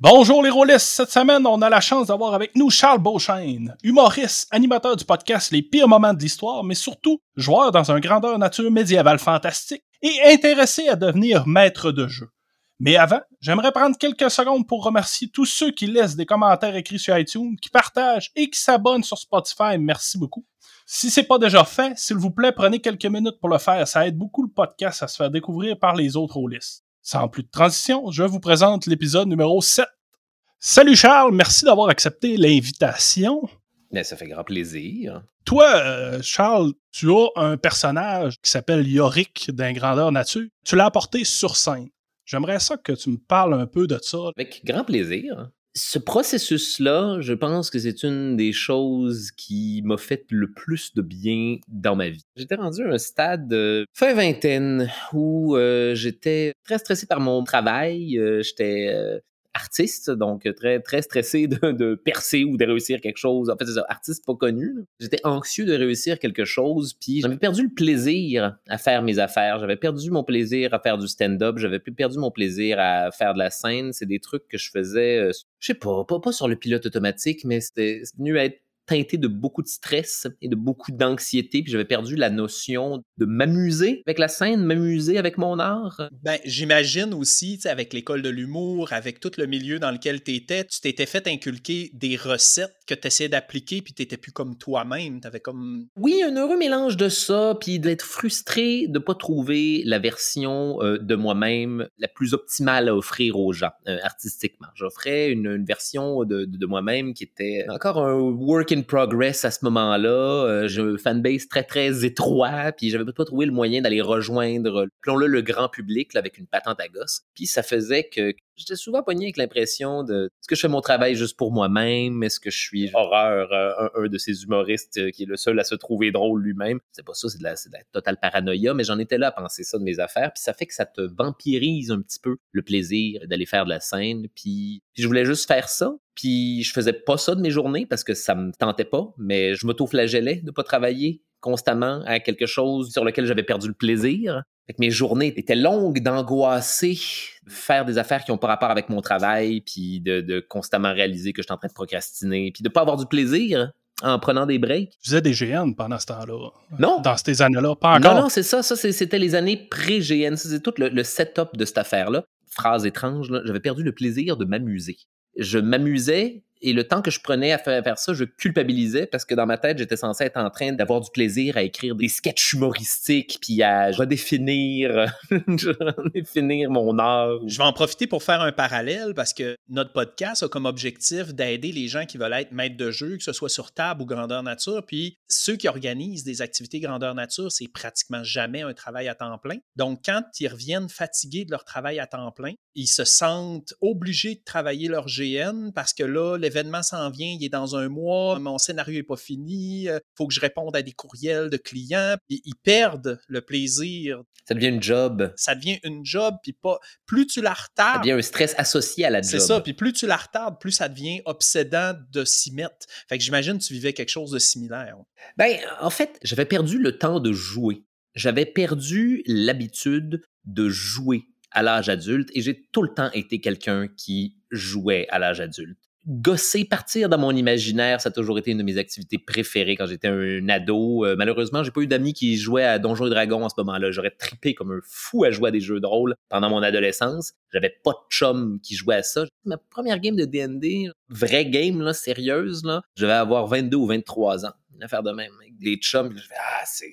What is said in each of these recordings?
Bonjour les rôlistes! Cette semaine, on a la chance d'avoir avec nous Charles Beauchesne, humoriste, animateur du podcast Les pires moments de l'histoire, mais surtout joueur dans un grandeur nature médiévale fantastique et intéressé à devenir maître de jeu. Mais avant, j'aimerais prendre quelques secondes pour remercier tous ceux qui laissent des commentaires écrits sur iTunes, qui partagent et qui s'abonnent sur Spotify. Merci beaucoup. Si c'est pas déjà fait, s'il vous plaît, prenez quelques minutes pour le faire. Ça aide beaucoup le podcast à se faire découvrir par les autres rôlistes. Sans plus de transition, je vous présente l'épisode numéro 7. Salut Charles, merci d'avoir accepté l'invitation. Ben, ça fait grand plaisir. Toi, euh, Charles, tu as un personnage qui s'appelle Yorick d'un grandeur nature. Tu l'as apporté sur scène. J'aimerais ça que tu me parles un peu de ça. Avec grand plaisir. Ce processus-là, je pense que c'est une des choses qui m'a fait le plus de bien dans ma vie. J'étais rendu à un stade euh, fin vingtaine où euh, j'étais très stressé par mon travail. Euh, j'étais artiste, donc très très stressé de, de, percer ou de réussir quelque chose. En fait, c'est ça, artiste pas connu. J'étais anxieux de réussir quelque chose, puis j'avais perdu le plaisir à faire mes affaires. J'avais perdu mon plaisir à faire du stand-up. J'avais perdu mon plaisir à faire de la scène. C'est des trucs que je faisais, euh, je sais pas, pas, pas sur le pilote automatique, mais c'était venu à être teinté de beaucoup de stress et de beaucoup d'anxiété, puis j'avais perdu la notion de m'amuser avec la scène, m'amuser avec mon art. Ben, j'imagine aussi, avec l'école de l'humour, avec tout le milieu dans lequel tu étais, tu t'étais fait inculquer des recettes que tu essayais d'appliquer, puis tu n'étais plus comme toi-même. Tu avais comme. Oui, un heureux mélange de ça, puis d'être frustré de ne pas trouver la version euh, de moi-même la plus optimale à offrir aux gens, euh, artistiquement. J'offrais une, une, version de, de, de moi-même qui était encore un work in progress à ce moment-là. Euh, j'ai un fanbase très, très étroit, puis j'avais pas trouvé le moyen d'aller rejoindre, plomb-le, le grand public là, avec une patente à gosse. Puis ça faisait que j'étais souvent pogné avec l'impression de est-ce que je fais mon travail juste pour moi-même? Est-ce que je suis horreur, euh, un, un, de ces humoristes euh, qui est le seul à se trouver drôle lui-même? C'est pas ça, c'est de, la, de la totale paranoïa, mais j'en étais là à penser ça de mes affaires, puis ça fait que ça te vampirise un petit peu le plaisir d'aller faire de la scène, puis, puis je voulais juste faire ça, puis je faisais pas ça de mes journées parce que ça me tentait pas, mais je m'auto-flagellais de pas travailler constamment à quelque chose sur lequel j'avais perdu le plaisir. Fait que mes journées étaient longues d'angoisser, de faire des affaires qui n'ont pas rapport avec mon travail, puis de, de constamment réaliser que je suis en train de procrastiner, puis de pas avoir du plaisir en prenant des breaks. Tu faisais des GN pendant ce temps-là? Non. Dans ces années-là? Pas encore? Non, non, c'est ça. Ça, c'était les années pré-GN. C'est tout le, le, setup de cette affaire-là. Phrase étrange, j'avais perdu le plaisir de m'amuser. Je m'amusais et le temps que je prenais à faire, ça, je culpabilisais parce que dans ma tête, j'étais censé être en train d'avoir du plaisir à écrire des sketchs humoristiques puis à redéfinir, redéfinir mon art. Je vais en profiter pour faire un parallèle parce que notre podcast a comme objectif d'aider les gens qui veulent être maîtres de jeu, que ce soit sur table ou grandeur nature. Puis ceux qui organisent des activités grandeur nature, c'est pratiquement jamais un travail à temps plein. Donc quand ils reviennent fatigués de leur travail à temps plein, ils se sentent obligés de travailler leur GN parce que là, l'événement s'en vient, il est dans un mois, mon scénario n'est pas fini, il faut que je réponde à des courriels de clients, puis ils perdent le plaisir. Ça devient une job. Ça devient une job, puis pas plus tu la retardes. Ça devient un stress associé à la job. C'est ça, puis plus tu la retardes, plus ça devient obsédant de s'y mettre. Fait que j'imagine que tu vivais quelque chose de similaire. Ben, en fait, j'avais perdu le temps de jouer. J'avais perdu l'habitude de jouer à l'âge adulte et j'ai tout le temps été quelqu'un qui jouait à l'âge adulte gosser, partir dans mon imaginaire, ça a toujours été une de mes activités préférées quand j'étais un ado. Euh, malheureusement, j'ai pas eu d'amis qui jouaient à Donjons et Dragons en ce moment-là. J'aurais trippé comme un fou à jouer à des jeux de rôle pendant mon adolescence. J'avais pas de chum qui jouait à ça. Ma première game de D&D, vraie game, là, sérieuse, là, je vais avoir 22 ou 23 ans. Une affaire de même. Avec des chums, je fais, ah, c'est,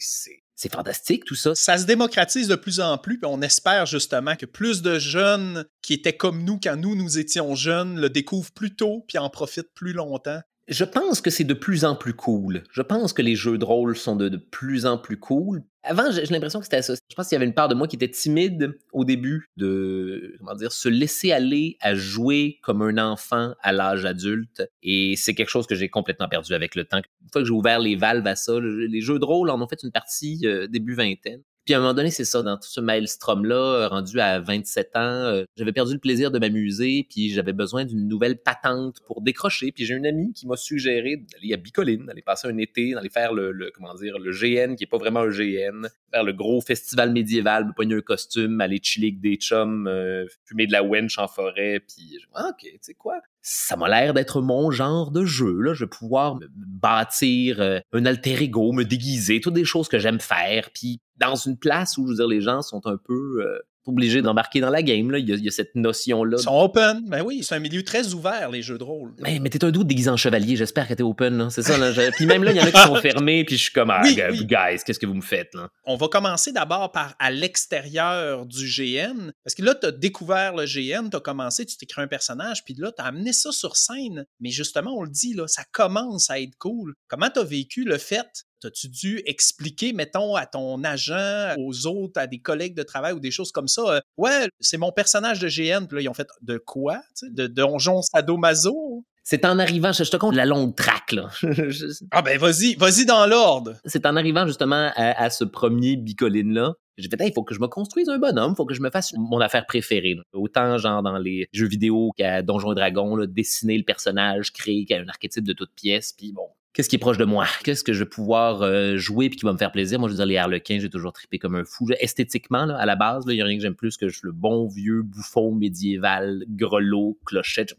c'est, fantastique tout ça. Ça se démocratise de plus en plus, puis on espère justement que plus de jeunes qui étaient comme nous quand nous nous étions jeunes le découvrent plus tôt puis en profitent plus longtemps. Je pense que c'est de plus en plus cool. Je pense que les jeux de rôle sont de, de plus en plus cool. Avant, j'ai l'impression que c'était ça. Je pense qu'il y avait une part de moi qui était timide au début de, comment dire, se laisser aller à jouer comme un enfant à l'âge adulte. Et c'est quelque chose que j'ai complètement perdu avec le temps. Une fois que j'ai ouvert les valves à ça, les jeux de rôle en ont fait une partie euh, début vingtaine. Puis à un moment donné, c'est ça, dans tout ce maelstrom-là, euh, rendu à 27 ans, euh, j'avais perdu le plaisir de m'amuser, puis j'avais besoin d'une nouvelle patente pour décrocher. Puis j'ai une amie qui m'a suggéré d'aller à Bicoline, d'aller passer un été, d'aller faire le, comment dire, le GN, qui est pas vraiment un GN, faire le gros festival médiéval, pogner un costume, aller chiller avec des chums, euh, fumer de la wench en forêt, puis ah, ok, tu sais quoi, ça m'a l'air d'être mon genre de jeu. Là. Je vais pouvoir me bâtir un alter ego, me déguiser, toutes des choses que j'aime faire. Puis dans une place où, je veux dire, les gens sont un peu euh, obligés d'embarquer dans la game. Là. Il, y a, cette notion-là. Ils sont open. Ben oui, c'est un milieu très ouvert, les jeux de rôle. Mais, mais t'es un doute déguisé en chevalier. J'espère que t'es open. C'est ça. Là. Puis même là, il y en a qui sont fermés. Puis je suis comme, ah, guys, qu'est-ce que vous me faites? Là? On va commencer d'abord par à l'extérieur du GN. Parce que là, t'as découvert le GN, t'as commencé, tu t'écris un personnage. Puis là, t'as amené ça sur scène. Mais justement, on le dit, là, ça commence à être cool. Comment t'as vécu le fait As-tu dû expliquer, mettons, à ton agent, aux autres, à des collègues de travail ou des choses comme ça? Euh, ouais, c'est mon personnage de GN. Puis là, ils ont fait de quoi? De Donjon Sadomaso? C'est en arrivant, je, te compte la longue traque, là. ah ben vas-y, vas-y dans l'ordre. C'est en arrivant justement à, ce premier bicoline-là. J'ai fait, il faut que je me construise un bonhomme, il faut que je me fasse mon affaire préférée. Autant genre dans les jeux vidéo qu'à Donjons et Dragons, dessiner le personnage, créer un archétype de toute pièce, puis bon, qu'est-ce qui est proche de moi, qu'est-ce que je vais pouvoir euh, jouer puis qui va me faire plaisir? Moi, je veux dire, les Harlequins, j'ai toujours trippé comme un fou. Esthétiquement, là, à la base, il n'y a rien que j'aime plus que le bon vieux bouffon médiéval, grelot, clochette.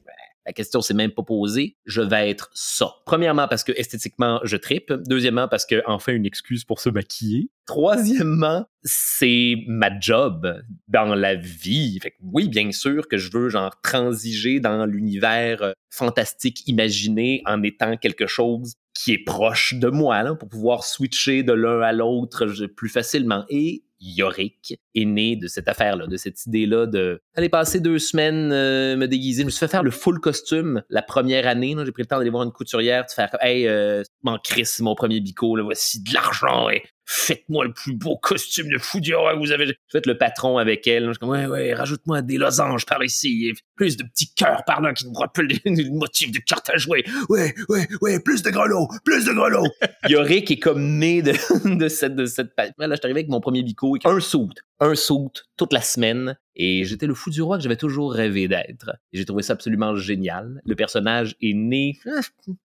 La question s'est même pas posée. Je vais être ça. Premièrement, parce que esthétiquement, je trippe. Deuxièmement, parce que enfin une excuse pour se maquiller. Troisièmement, c'est ma job dans la vie. Fait que oui, bien sûr que je veux genre transiger dans l'univers euh, fantastique imaginé en étant quelque chose qui est proche de moi pour pouvoir switcher de l'un à l'autre plus facilement. Et Yorick est né de cette affaire-là, de cette idée-là de aller passer deux semaines euh, me déguiser. Je me suis fait faire le full costume la première année. J'ai pris le temps d'aller voir une couturière, de faire Hey, euh, m'en Chris, mon premier bico, là, voici de l'argent. Faites-moi le plus beau costume de fou que vous avez. Faites le patron avec elle. Je suis comme, ouais, ouais, rajoute-moi des losanges par ici, plus de petits cœurs par là qui nous rappellent le motif de carte à jouer. Ouais, ouais, ouais, plus de grelots, plus de grelots. Yorick est comme né de, cette, de cette, là, je suis arrivé avec mon premier bico, un saut, un saut toute la semaine, et j'étais le fou du roi que j'avais toujours rêvé d'être. J'ai trouvé ça absolument génial. Le personnage est né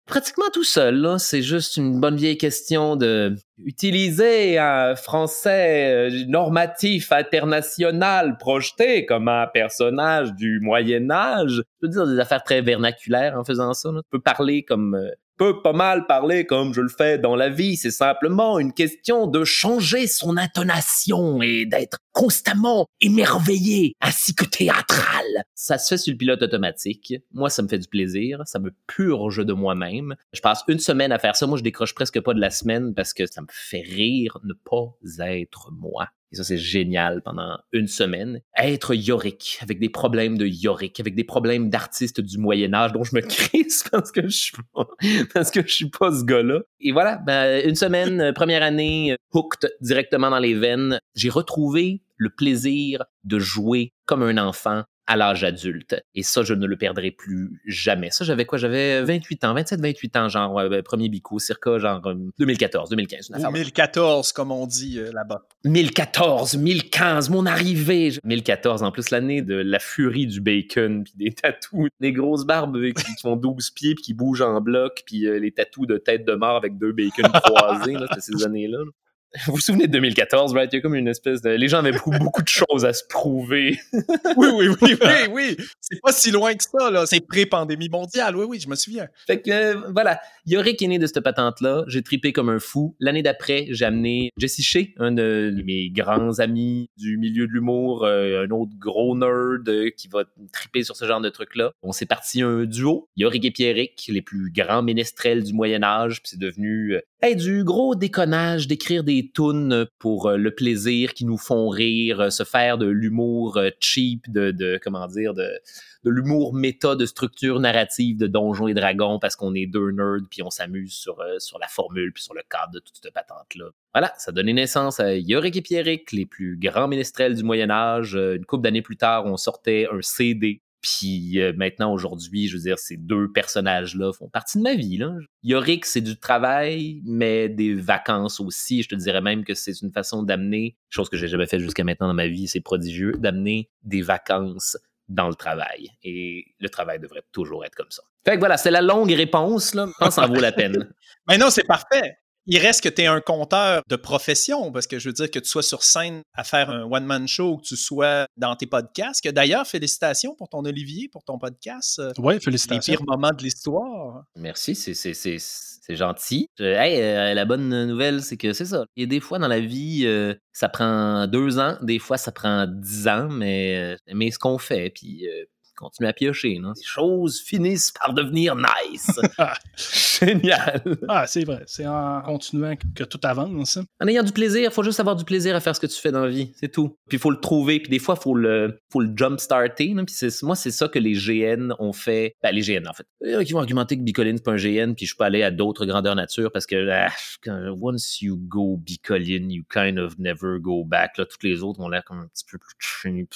pratiquement tout seul. C'est juste une bonne vieille question de utiliser un français euh, normatif international projeté comme un personnage du Moyen Âge. Je peux dire des affaires très vernaculaires en faisant ça. Tu peux parler comme peut pas mal parler comme je le fais dans la vie. C'est simplement une question de changer son intonation et d'être constamment émerveillé ainsi que théâtral. Ça se fait sur le pilote automatique. Moi, ça me fait du plaisir. Ça me purge de moi-même. Je passe une semaine à faire ça. Moi, je décroche presque pas de la semaine parce que ça me fait rire ne pas être moi. Et ça, c'est génial pendant une semaine. Être Yorick, avec des problèmes de Yorick, avec des problèmes d'artistes du Moyen-Âge dont je me crisse parce que je suis parce que je suis pas ce gars-là. Et voilà, ben, une semaine, euh, première année, euh, hooked directement dans les veines. J'ai retrouvé le plaisir de jouer comme un enfant à l'âge adulte. Et ça, je ne le perdrai plus jamais. Ça, j'avais quoi? J'avais 28 ans, 27, 28 ans, genre, ben, premier bico, circa, genre, 2014, 2015. 2014, comme on dit euh, là-bas. 1014, 1015, mon arrivée. 1014, en plus, l'année de la furie du bacon, puis des tatous, des grosses barbes qui, font 12 pieds, puis qui bougent en bloc, puis euh, les tatous de tête de mort avec deux bacon croisés, là, ces années-là. Vous vous souvenez de 2014, right? Il y a comme une espèce de. Les gens avaient beaucoup, de choses à se prouver. oui, oui, oui, oui, oui. C'est pas si loin que ça, là. C'est pré-pandémie mondiale. Oui, oui, je me souviens. Fait que, euh, voilà. Yorick est né de cette patente-là. J'ai tripé comme un fou. L'année d'après, j'ai amené Jesse Shea, un de mes grands amis du milieu de l'humour, euh, un autre gros nerd euh, qui va triper sur ce genre de truc-là. On s'est parti un duo. Yorick et Pierrick, les plus grands ménestrels du Moyen-Âge. Puis c'est devenu, hey, du gros déconnage d'écrire des tunes pour le plaisir, qui nous font rire, se faire de l'humour cheap, de, comment dire, de, l'humour méta de structure narrative de Donjons et Dragons parce qu'on est deux nerds puis on s'amuse sur, sur la formule puis sur le cadre de toute cette patente-là. Voilà, ça donné naissance à Yorick et Pierrick, les plus grands ménestrels du Moyen Âge. Une couple d'années plus tard, on sortait un CD puis euh, maintenant, aujourd'hui, je veux dire, ces deux personnages-là font partie de ma vie. Là. Yorick, c'est du travail, mais des vacances aussi. Je te dirais même que c'est une façon d'amener, chose que j'ai jamais fait jusqu'à maintenant dans ma vie, c'est prodigieux, d'amener des vacances dans le travail. Et le travail devrait toujours être comme ça. Fait que voilà, c'est la longue réponse. Là. Je pense que ça vaut la peine. Mais non, c'est parfait. Il reste que tu es un compteur de profession, parce que je veux dire que tu sois sur scène à faire un one-man show, que tu sois dans tes podcasts. D'ailleurs, félicitations pour ton Olivier, pour ton podcast. Euh, oui, félicitations. Les pires moments de l'histoire. Merci, c'est gentil. Hey, euh, la bonne nouvelle, c'est que c'est ça. Il y a des fois dans la vie, euh, ça prend deux ans, des fois ça prend dix ans, mais, mais ce qu'on fait, puis continue à piocher. Non? Les choses finissent par devenir nice. Génial. Ah, c'est vrai. C'est en continuant que tout avance. En ayant du plaisir, il faut juste avoir du plaisir à faire ce que tu fais dans la vie. C'est tout. Puis il faut le trouver. Puis des fois, il faut le, faut le jump-starter. Puis moi, c'est ça que les GN ont fait. Ben, les GN, en fait. Ils vont argumenter que Bicoline, c'est pas un GN, puis je peux aller à d'autres grandeurs nature parce que ah, once you go Bicoline, you kind of never go back. Là, toutes les autres ont l'air comme un petit peu plus cheap.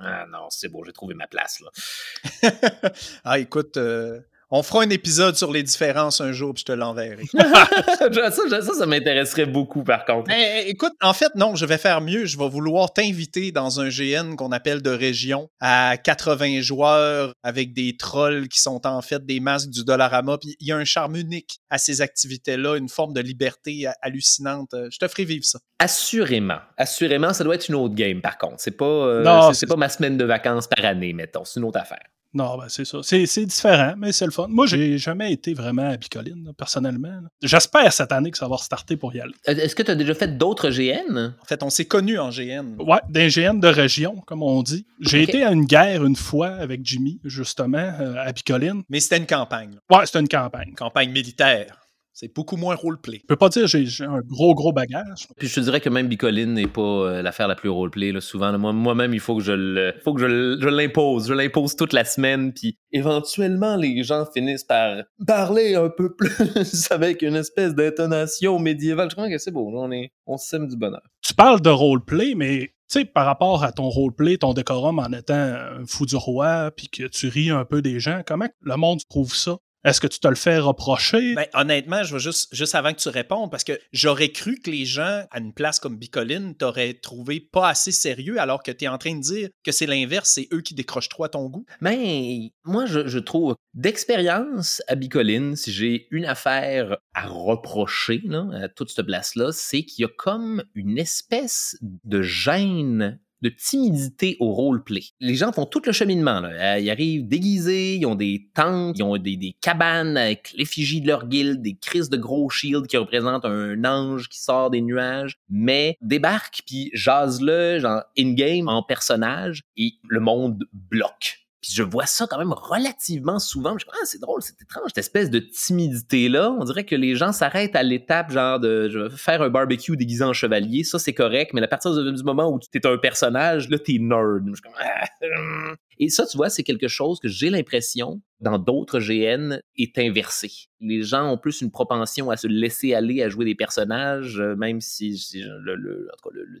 Ah non, c'est bon, j'ai trouvé ma place. ah, écoute, euh, on fera un épisode sur les différences un jour, puis je te l'enverrai. ça, ça, m'intéresserait beaucoup, par contre. Eh, écoute, en fait, non, je vais faire mieux. Je vais vouloir t'inviter dans un GN qu'on appelle de région à 80 joueurs avec des trolls qui sont en fait des masques du Dollarama. Puis il y a un charme unique à ces activités-là, une forme de liberté hallucinante. Je te ferai vivre ça. Assurément. Assurément, ça doit être une autre game, par contre. C'est pas, euh, c'est pas ma semaine de vacances par année, mettons. C'est une autre affaire. Non, ben c'est ça. C'est différent, mais c'est le fun. Moi, j'ai jamais été vraiment à Bicoline, personnellement. J'espère cette année que ça va restarter pour y aller. Est-ce que tu as déjà fait d'autres GN? En fait, on s'est connus en GN. Ouais, d'un GN de région, comme on dit. J'ai été à une guerre une fois avec Jimmy, justement, euh, à Bicoline. Mais c'était une campagne. Ouais, c'était une campagne. Campagne militaire. C'est beaucoup moins roleplay. Je peux pas dire que j'ai un gros, gros bagage. Puis je te dirais que même Bicoline n'est pas euh, l'affaire la plus roleplay. Là, souvent, moi-même, il faut que je le, faut que je, l'impose. Je l'impose toute la semaine. Puis éventuellement, les gens finissent par parler un peu plus avec une espèce d'intonation médiévale. Je crois que c'est beau. On, est, on sème du bonheur. Tu parles de roleplay, mais tu sais, par rapport à ton roleplay, ton décorum en étant un fou du roi, puis que tu ris un peu des gens, comment le monde trouve ça? Est-ce que tu te le fais reprocher? Ben, honnêtement, je veux juste, juste avant que tu répondes, parce que j'aurais cru que les gens, à une place comme Bicoline, t'auraient trouvé pas assez sérieux, alors que tu es en train de dire que c'est l'inverse, c'est eux qui décrochent trop à ton goût. Mais moi, je, je trouve d'expérience à Bicoline, si j'ai une affaire à reprocher là, à toute cette place-là, c'est qu'il y a comme une espèce de gêne de timidité au roleplay. Les gens font tout le cheminement. Là. Euh, ils arrivent déguisés, ils ont des tentes, ils ont des, cabanes avec l'effigie de leur guilde, des crises de gros shields qui représentent un ange qui sort des nuages, mais débarquent puis jase-le, genre in-game, en personnage, et le monde bloque puis je vois ça quand même relativement souvent. Je dis, ah, c'est drôle, c'est étrange, cette espèce de timidité-là. On dirait que les gens s'arrêtent à l'étape, genre de je faire un barbecue déguisé en chevalier. Ça, c'est correct, mais à partir du moment où tu un personnage, là, t'es nerd. Ah, hum. Et ça, tu vois, c'est quelque chose que j'ai l'impression, dans d'autres GN, est inversé. Les gens ont plus une propension à se laisser aller à jouer des personnages, euh, même si, le, le,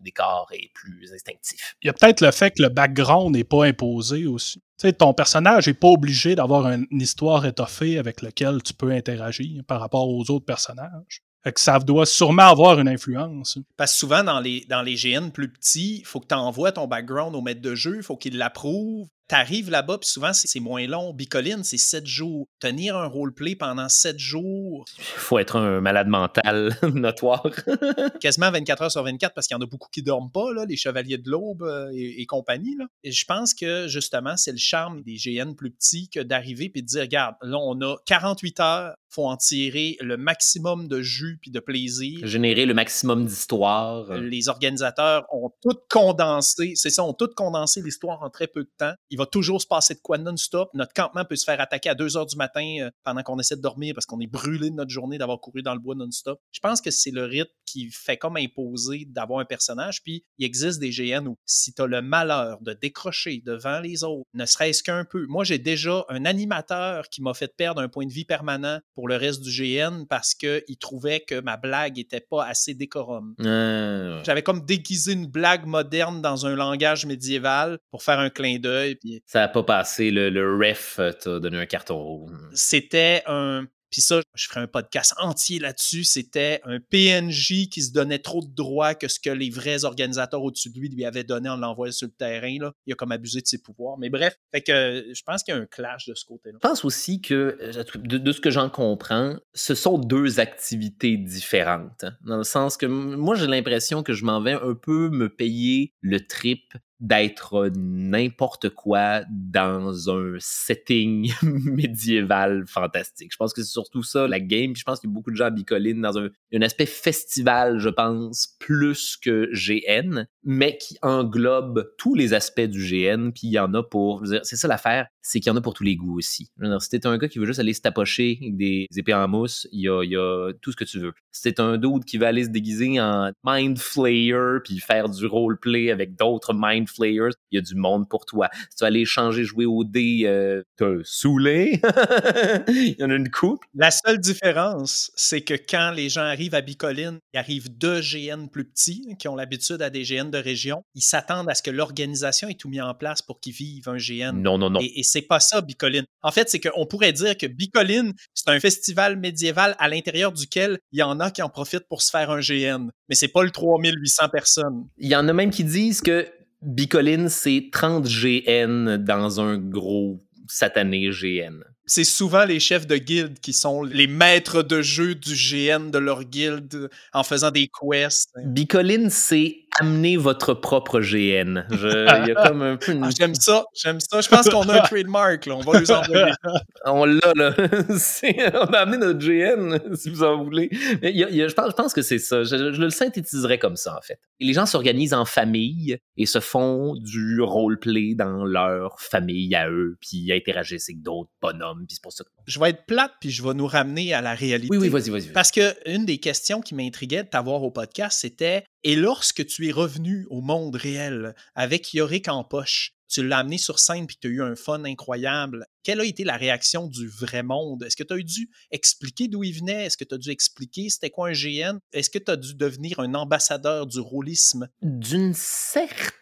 décor est plus instinctif. Il y a peut-être le fait que le background n'est pas imposé aussi. Tu sais, ton personnage n'est pas obligé d'avoir une histoire étoffée avec laquelle tu peux interagir par rapport aux autres personnages. Fait que ça doit sûrement avoir une influence. Parce que souvent, dans les, dans les GN plus petits, il faut que tu envoies ton background au maître de jeu, il faut qu'il l'approuve. Tu arrives là-bas, puis souvent, c'est moins long. Bicoline, c'est sept jours. Tenir un roleplay pendant sept jours. Il faut être un malade mental notoire. Quasiment 24 heures sur 24, parce qu'il y en a beaucoup qui dorment pas, là, les chevaliers de l'aube euh, et, compagnie. Là. Et je pense que, justement, c'est le charme des GN plus petits que d'arriver et de dire, regarde, là, on a 48 heures faut en tirer le maximum de jus puis de plaisir. Générer le maximum d'histoire. Les organisateurs ont tout condensé, c'est ça, ont tout condensé l'histoire en très peu de temps. Il va toujours se passer de quoi non-stop. Notre campement peut se faire attaquer à 2 heures du matin euh, pendant qu'on essaie de dormir parce qu'on est brûlé de notre journée d'avoir couru dans le bois non-stop. Je pense que c'est le rythme qui fait comme imposer d'avoir un personnage. Puis il existe des GN où si tu as le malheur de décrocher devant les autres, ne serait-ce qu'un peu. Moi, j'ai déjà un animateur qui m'a fait perdre un point de vie permanent pour le reste du GN parce qu'il trouvait que ma blague était pas assez décorum. Euh, J'avais comme déguisé une blague moderne dans un langage médiéval pour faire un clin d'œil. Ça a pas passé, le, le ref euh, t'a donné un carton rouge. c'était un. Puis ça, je ferai un podcast entier là-dessus. C'était un PNJ qui se donnait trop de droits que ce que les vrais organisateurs au-dessus de lui lui avaient donné en l'envoyant sur le terrain. Là. Il a comme abusé de ses pouvoirs. Mais bref, fait que je pense qu'il y a un clash de ce côté-là. Je pense aussi que, euh, de, ce que j'en comprends, ce sont deux activités différentes. hein. Dans le sens que moi, j'ai l'impression que je m'en vais un peu me payer le trip d'être n'importe quoi dans un setting médiéval fantastique. Je pense que c'est surtout ça, la game. Puis je pense qu'il y a beaucoup de gens à Bicoline dans un, un aspect festival, je pense, plus que GN, mais qui englobe tous les aspects du GN. Puis il y en a pour... C'est ça l'affaire, c'est qu'il y en a pour tous les goûts aussi. Si t'es un gars qui veut juste aller se tapocher des épées en mousse, il y a, il y a tout ce que tu veux. T'es un dude qui va aller se déguiser en Mind Flayer puis faire du roleplay avec d'autres Mind Flayers, il y a du monde pour toi. Si tu vas aller changer, jouer au dé, euh, t'as saoulé? il y en a une coupe. La seule différence, c'est que quand les gens arrivent à Bicoline, ils arrivent de GN plus petits, hein, qui ont l'habitude à des GN de région. Ils s'attendent à ce que l'organisation ait tout mis en place pour qu'ils vivent un GN. Non, non, non. Et, et c'est pas ça, Bicoline. En fait, c'est qu'on pourrait dire que Bicoline, c'est un festival médiéval à l'intérieur duquel il y en a qui en profitent pour se faire un GN. Mais c'est pas le 3800 personnes. Il y en a même qui disent que Bicoline, c'est 30 GN dans un gros satané GN. C'est souvent les chefs de guilde qui sont les maîtres de jeu du GN de leur guilde en faisant des quests. Bicoline, c'est amener votre propre GN. Je- y a comme un peu une... Ah, j'aime ça, j'aime ça. Je pense qu'on a un trademark, là. On va les envoyer. On l'a, là. On a amené notre GN, si vous en voulez. Mais il y a- il y a- je, pense, je pense que c'est ça. Je, je le synthétiserais comme ça, en fait. Et les gens s'organisent en famille et se font du roleplay dans leur famille à eux, puis interagissent avec d'autres bonhommes, puis c'est pour ça que... Je vais être plate, puis je vais nous ramener à la réalité. Oui, oui, vas-y, vas-y. vas-y. Parce que une des questions qui m'intriguait de t'avoir au podcast, c'était Et lorsque tu es revenu au monde réel avec Yorick en poche, tu l'as amené sur scène puis tu as eu un fun incroyable. Quelle a été la réaction du vrai monde? Est-ce que tu as dû expliquer d'où il venait? Est-ce que tu as dû expliquer c'était quoi un GN? Est-ce que tu as dû devenir un ambassadeur du rôlisme? D'une certaine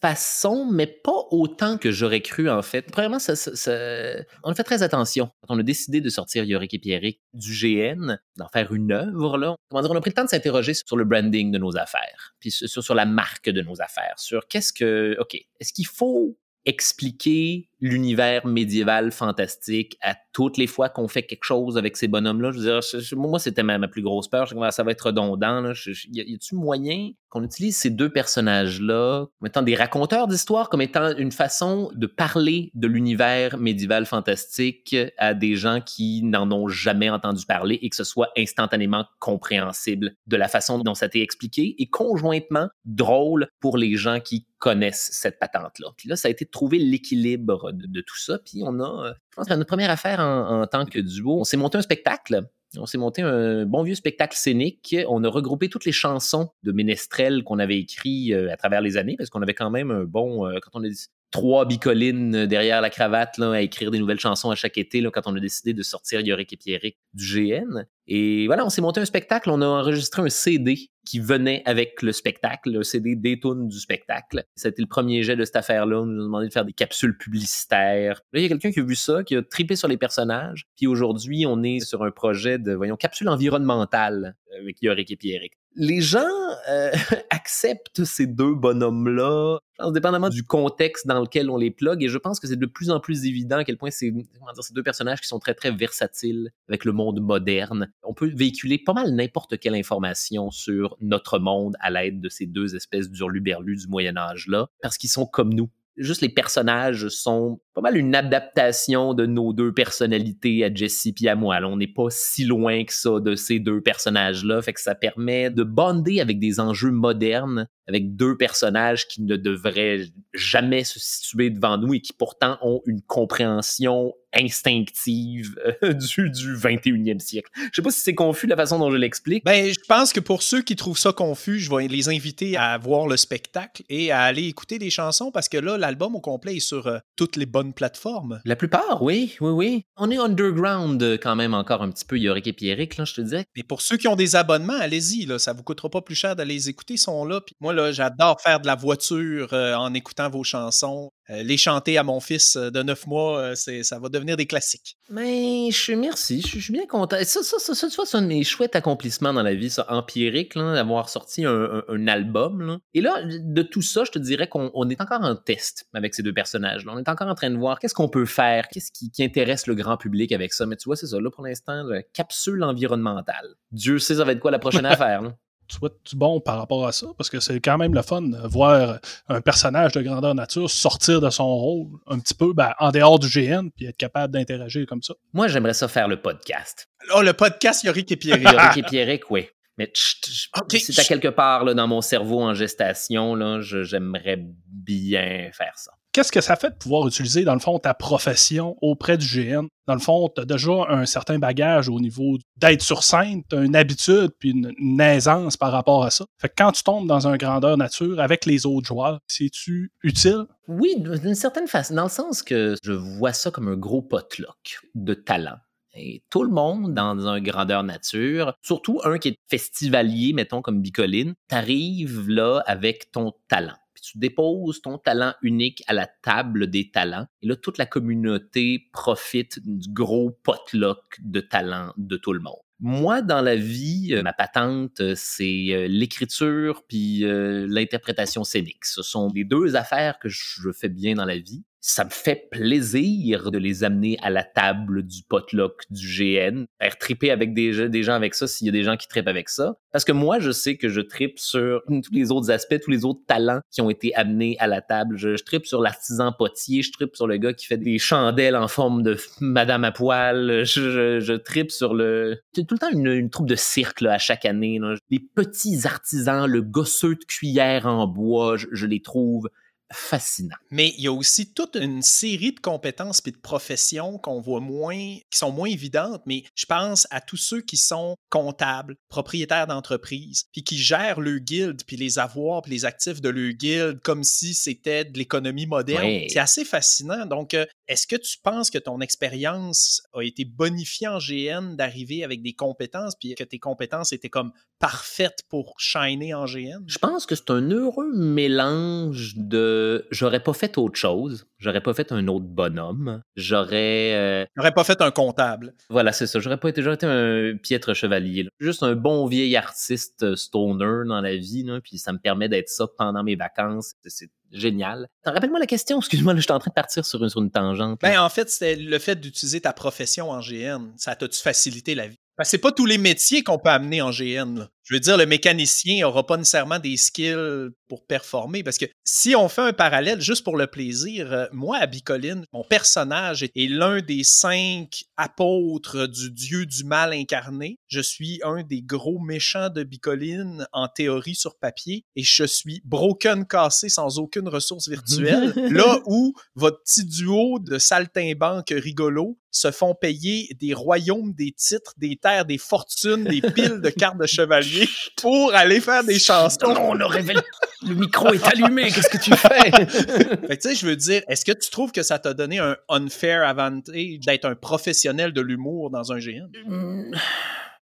façon, mais pas autant que j'aurais cru, en fait. Premièrement, ça- ça- on a fait très attention. Quand on a décidé de sortir Yorick et Pierrick du GN, d'en faire une œuvre, là, comment dire, on a pris le temps de s'interroger sur le branding de nos affaires, puis sur, sur la marque de nos affaires, sur qu'est-ce que, OK, est-ce qu'il faut expliquer l'univers médiéval fantastique à toutes les fois qu'on fait quelque chose avec ces bonhommes-là? Je veux dire, moi, c'était ma, ma plus grosse peur. Je me disais, ça va être redondant. Y a- y a-tu moyen qu'on utilise ces deux personnages-là comme étant des raconteurs d'histoire, comme étant une façon de parler de l'univers médiéval fantastique à des gens qui n'en ont jamais entendu parler et que ce soit instantanément compréhensible de la façon dont ça a été expliqué? Et conjointement drôle pour les gens qui connaissent cette patente-là. Puis là, ça a été de trouver l'équilibre de, tout ça. Puis on a, euh, je pense notre première affaire en, tant que duo, on s'est monté un spectacle. On s'est monté un bon vieux spectacle scénique. On a regroupé toutes les chansons de ménestrel qu'on avait écrites euh, à travers les années, parce qu'on avait quand même un bon, euh, quand on a trois bicolines derrière la cravate à écrire des nouvelles chansons à chaque été, quand on a décidé de sortir Yorick et Pierrick du GN. Et voilà, on s'est monté un spectacle, on a enregistré un CD qui venait avec le spectacle, le CD des du spectacle. C'était le premier jet de cette affaire-là. On nous a demandé de faire des capsules publicitaires. Là, il y a quelqu'un qui a vu ça, qui a tripé sur les personnages. Puis aujourd'hui, on est sur un projet de, voyons, capsule environnementale avec Yorick et Pierrick. Les gens euh, acceptent ces deux bonhommes-là, dépendamment du contexte dans lequel on les plug. Et je pense que c'est de plus en plus évident à quel point c'est ces deux personnages qui sont très, très versatiles avec le monde moderne. On peut véhiculer pas mal n'importe quelle information sur notre monde à l'aide de ces deux espèces d'urluberlus du Moyen Âge-là, parce qu'ils sont comme nous. juste les personnages sont pas mal une adaptation de nos deux personnalités à Jessie et à moi. on n'est pas si loin que ça de ces deux personnages-là, fait que ça permet de bonder avec des enjeux modernes, avec deux personnages qui ne devraient jamais se situer devant nous et qui pourtant ont une compréhension instinctive euh, du, du 21e siècle. Je sais pas si c'est confus la façon dont je l'explique. Ben, je pense que pour ceux qui trouvent ça confus, je vais les inviter à voir le spectacle et à aller écouter des chansons parce que là, l'album au complet est sur euh, toutes les bonnes plateformes. La plupart, oui, oui, oui. On est underground euh, quand même encore un petit peu, Yorick et Pierrick, là, je te disais. Mais pour ceux qui ont des abonnements, allez-y, là, ça vous coûtera pas plus cher d'aller les écouter, ils sont là. Puis moi, là, j'adore faire de la voiture en écoutant vos chansons. Les chanter à mon fils de 9 mois, c'est, ça va devenir des classiques. Mais je suis merci, je suis bien content. Ça, ça, ça, ça tu vois, c'est un de mes chouettes accomplissements dans la vie, ça, empirique, d'avoir sorti un, album. Là. Et là, de tout ça, je te dirais qu'on est encore en test avec ces deux personnages. Là. On est encore en train de voir qu'est-ce qu'on peut faire, qu'est-ce qui, intéresse le grand public avec ça. Mais tu vois, c'est ça, là, pour l'instant, capsule environnementale. Dieu sait ça va être quoi la prochaine affaire. Là du bon par rapport à ça? Parce que c'est quand même le fun de voir un personnage de grandeur nature sortir de son rôle un petit peu ben, en dehors du GN puis être capable d'interagir comme ça. Moi, j'aimerais ça faire le podcast. Oh, le podcast Yorick et Pierrick. Yorick et Pierrick, oui. Mais c'est à quelque part là, dans mon cerveau en gestation, j'aimerais bien faire ça qu'est-ce que ça fait de pouvoir utiliser, dans le fond, ta profession auprès du GN? Dans le fond, tu as déjà un certain bagage au niveau d'être sur scène, tu as une habitude puis une, aisance par rapport à ça. Fait que quand tu tombes dans un grandeur nature avec les autres joueurs, c'est-tu utile? Oui, d'une certaine façon, dans le sens que je vois ça comme un gros potluck de talent. Et tout le monde dans un grandeur nature, surtout un qui est festivalier, mettons comme Bicoline, t'arrives là avec ton talent tu déposes ton talent unique à la table des talents. Et là, toute la communauté profite du gros potluck de talent de tout le monde. Moi, dans la vie, euh, ma patente, euh, c'est euh, l'écriture puis l'interprétation scénique. Ce sont les deux affaires que je fais bien dans la vie ça me fait plaisir de les amener à la table du potluck du GN, faire triper avec des, gens avec ça s'il y a des gens qui tripent avec ça. Parce que moi, je sais que je tripe sur tous les autres aspects, tous les autres talents qui ont été amenés à la table. Je, tripe sur l'artisan potier, je tripe sur le gars qui fait des chandelles en forme de madame à poil, je, tripe sur le... C'est tout le temps une, troupe de cirque à chaque année. Les petits artisans, le gosseux de cuillère en bois, je les trouve fascinant. Mais il y a aussi toute une série de compétences et de professions qu'on voit moins, qui sont moins évidentes, mais je pense à tous ceux qui sont comptables, propriétaires d'entreprises, puis qui gèrent le guild, puis les avoirs, puis les actifs de le guild comme si c'était de l'économie moderne. C'est assez fascinant. Donc, euh, est-ce que tu penses que ton expérience a été bonifiée en GN d'arriver avec des compétences, puis que tes compétences étaient comme parfaites pour shiner en GN? Je pense que c'est un heureux mélange de j'aurais pas fait autre chose, j'aurais pas fait un autre bonhomme, j'aurais. Euh, j'aurais pas fait un comptable. Voilà, c'est ça. J'aurais pas été, été un piètre chevalier. Juste un bon vieil artiste euh, stoner dans la vie, là, puis ça me permet d'être ça pendant mes vacances. C'est génial. Rappelle-moi la question, excuse-moi, je suis en train de partir sur une, sur une tangente. Ben, en fait, c'était le fait d'utiliser ta profession en GN. Ça t'a-tu facilité la vie? Ben, c'est pas tous les métiers qu'on peut amener en GN. Je veux dire, le mécanicien n'aura pas nécessairement des skills pour performer. Parce que si on fait un parallèle juste pour le plaisir, euh, moi, à Bicoline, mon personnage est l'un des cinq apôtres du dieu du mal incarné. Je suis un des gros méchants de Bicoline en théorie sur papier et je suis broken, cassé, sans aucune ressource virtuelle. là où votre petit duo de saltimbanques rigolo se font payer des royaumes, des titres, des terres, des fortunes, des piles de cartes de chevalier pour aller faire des chansons. Non, on a révélé le micro est allumé, qu'est-ce que tu fais? fait tu sais, je veux dire, est-ce que tu trouves que ça t'a donné un unfair advantage d'être un professionnel de l'humour dans un GN? Hmm,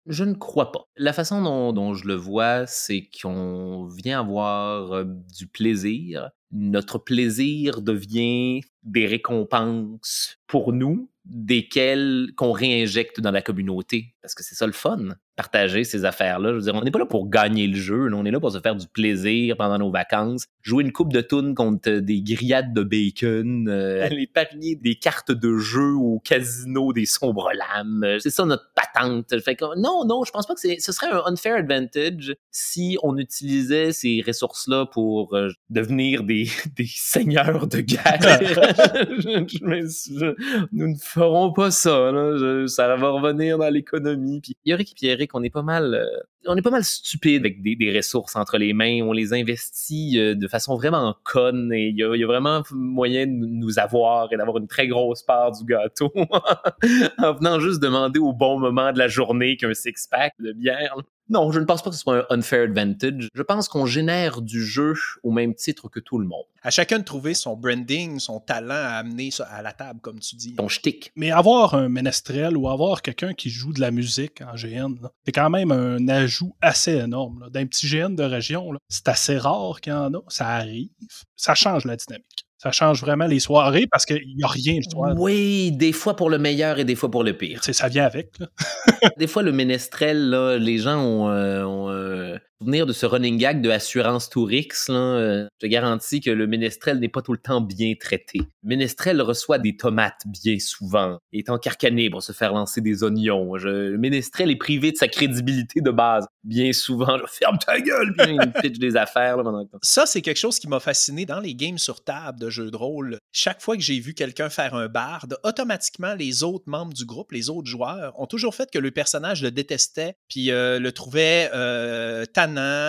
je ne crois pas. La façon dont, je le vois, c'est qu'on vient avoir euh, du plaisir. Notre plaisir devient des récompenses pour nous, desquelles qu'on réinjecte dans la communauté. Parce que c'est ça le fun partager ces affaires-là. Je veux dire, on n'est pas là pour gagner le jeu, on est là pour se faire du plaisir pendant nos vacances, jouer une coupe de tunes contre des grillades de bacon, euh, aller parier des cartes de jeu au casino des sombres lames. C'est ça notre patente. Fait que non, non, je pense pas que ce serait un unfair advantage si on utilisait ces ressources-là pour euh, devenir des, des seigneurs de guerre. nous ne ferons pas ça. Là. ça va revenir dans l'économie. Puis Yorick et Pierrick, on est pas mal, euh, on est pas mal stupide avec des, des, ressources entre les mains. On les investit euh, de façon vraiment conne et il y, y a, vraiment moyen de nous avoir et d'avoir une très grosse part du gâteau en venant juste demander au bon moment de la journée qu'un six-pack de bière. Non, je ne pense pas que ce soit un unfair advantage. Je pense qu'on génère du jeu au même titre que tout le monde. À chacun de trouver son branding, son talent à amener à la table, comme tu dis. Ton shtick. Mais avoir un ménestrel ou avoir quelqu'un qui joue de la musique en GN, c'est quand même un ajout assez énorme. D'un petit GN de région, c'est assez rare qu'il y en a. Ça arrive. Ça change la dynamique ça change vraiment les soirées parce qu'il n'y a rien le soir. Oui, des fois pour le meilleur et des fois pour le pire. Ça vient avec. des fois, le ménestrel, là, les gens ont, euh, ont euh, souvenir de ce running gag de Assurance Tourix. Là, euh, je garantis que le ménestrel n'est pas tout le temps bien traité. Le ménestrel reçoit des tomates bien souvent, il est encarcané pour se faire lancer des oignons. le ménestrel est privé de sa crédibilité de base bien souvent. Je ferme ta gueule, puis il pitch des affaires. Là, pendant Ça, c'est quelque chose qui m'a fasciné dans les games sur table de jeux de rôle. Chaque fois que j'ai vu quelqu'un faire un barde, automatiquement, les autres membres du groupe, les autres joueurs, ont toujours fait que le personnage le détestait, puis euh, le trouvait euh,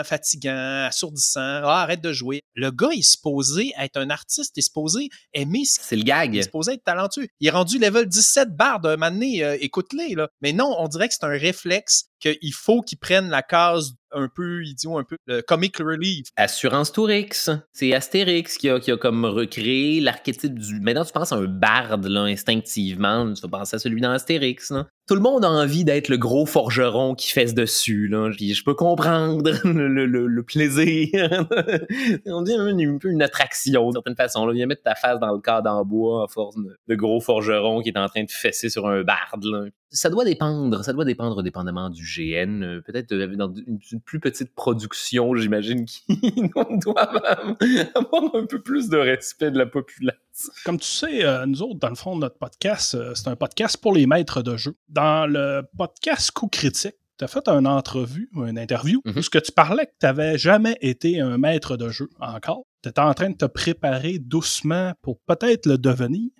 fatigant, assourdissant. Ah, arrête de jouer. Le gars est supposé être un artiste, il est supposé aimer ce C'est le gag. Il est supposé être talentueux. Il est rendu level 17 barre d'un moment donné, euh, écoute-les, là. Mais non, on dirait que c'est un réflexe qu'il faut qu'il prenne la case un peu idiot, un peu le comic relief. Assurance Tourix, c'est Astérix qui a, qui comme recréé l'archétype du. Maintenant, tu penses à un barde là, instinctivement, tu vas à celui dans Astérix. Là. Tout le monde a envie d'être le gros forgeron qui fesse dessus. Là. Je, peux comprendre le, plaisir. On dit un peu une attraction d'une certaine façon. Là. Viens mettre ta face dans le cadre en bois à force de, gros forgeron qui est en train de fesser sur un barde. Là. Ça doit dépendre. Ça doit dépendre dépendamment du GN. Euh, peut-être euh, dans une, plus petite production, j'imagine, qui doivent avoir un peu plus de respect de la population. Comme tu sais, euh, nous autres, dans le fond, notre podcast, c'est un podcast pour les maîtres de jeu. Dans le podcast Coup Critique, tu as fait une entrevue, une interview, mm-hmm. où ce que tu parlais que tu n'avais jamais été un maître de jeu encore. Tu étais en train de te préparer doucement pour peut-être le devenir.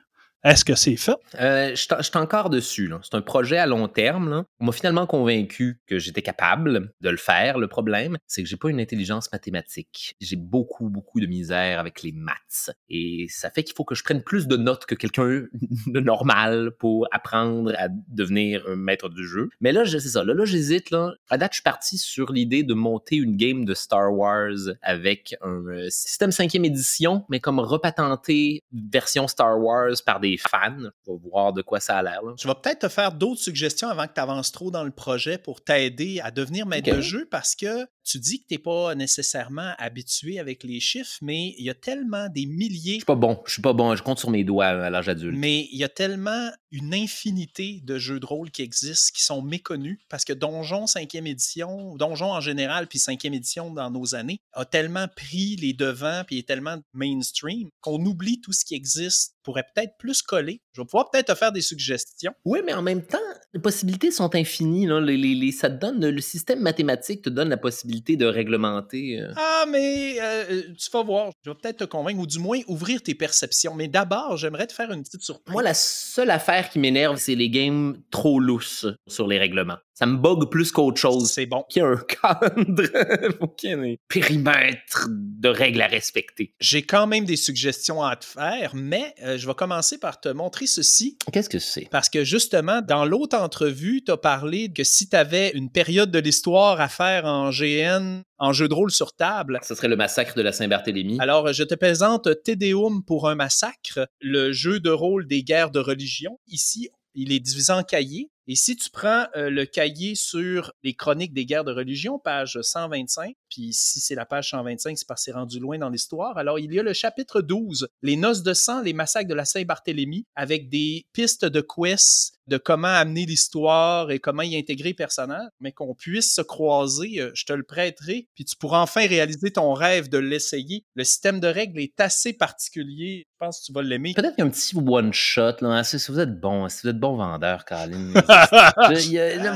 Est-ce que c'est fait? Euh, je suis encore dessus. C'est un projet à long terme. On m'a finalement convaincu que j'étais capable de le faire. Le problème, c'est que j'ai pas une intelligence mathématique. J'ai beaucoup, beaucoup de misère avec les maths. Et ça fait qu'il faut que je prenne plus de notes que quelqu'un de normal pour apprendre à devenir un maître du jeu. Mais là, c'est ça. Là, là j'hésite. Là. À date, je suis parti sur l'idée de monter une game de Star Wars avec un euh, système cinquième édition, mais comme repatenté version Star Wars par des fans. pour voir de quoi ça a l'air. Je vais peut-être te faire d'autres suggestions avant que tu avances trop dans le projet pour t'aider à devenir maître de jeu parce que tu dis que tu n'es pas nécessairement habitué avec les chiffres, mais il y a tellement des milliers. Je suis pas bon. Je suis pas bon. Je compte sur mes doigts à l'âge adulte. Mais il y a tellement une infinité de jeux de rôle qui existent, qui sont méconnus, parce que Donjon 5e édition, Donjon en général, puis 5e édition dans nos années, a tellement pris les devants, puis est tellement mainstream, qu'on oublie tout ce qui existe pourrait peut-être plus coller. Je vais pouvoir peut-être te faire des suggestions. Oui, mais en même temps, les possibilités sont infinies. Là. Les, ça te donne, le système mathématique te donne la possibilité de réglementer. Euh. Ah, mais euh, euh, tu vas voir. Je vais peut-être te convaincre, ou du moins ouvrir tes perceptions. Mais d'abord, j'aimerais te faire une petite surprise. Moi, la seule affaire qui m'énerve, c'est les games trop lousses sur les règlements. Ça me bug plus qu'autre chose. C'est bon. Qu'il y ait un cadre, faut qu'il y ait un périmètre de règles à respecter. J'ai quand même des suggestions à te faire, mais je vais commencer par te montrer ceci. Qu'est-ce que c'est? Parce que justement, dans l'autre entrevue, tu as parlé que si tu avais une période de l'histoire à faire en GN, en jeu de rôle sur table. Ce serait le massacre de la Saint-Barthélemy. Alors, je te présente Tédéum pour un massacre, le jeu de rôle des guerres de religion. Ici, il est divisé en cahiers. Et si tu prends euh, le cahier sur les chroniques des guerres de religion, page 125, puis si c'est la page 125, c'est parce que c'est rendu loin dans l'histoire, alors il y a le chapitre 12, les noces de sang, les massacres de la Saint-Barthélemy, avec des pistes de quests de comment amener l'histoire et comment y intégrer les personnages, mais qu'on puisse se croiser, euh, je te le prêterai, puis tu pourras enfin réaliser ton rêve de l'essayer. Le système de règles est assez particulier, je pense que tu vas l'aimer. Peut-être qu'un petit one-shot, là, si vous êtes bon, si vous êtes bon vendeur, Caroline.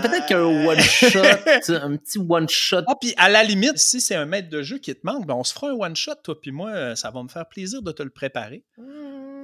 Peut-être qu'un one-shot, un petit one-shot. Ah, puis à la limite, si c'est un maître de jeu qui te manque, ben on se fera un one-shot, toi puis moi, ça va me faire plaisir de te le préparer.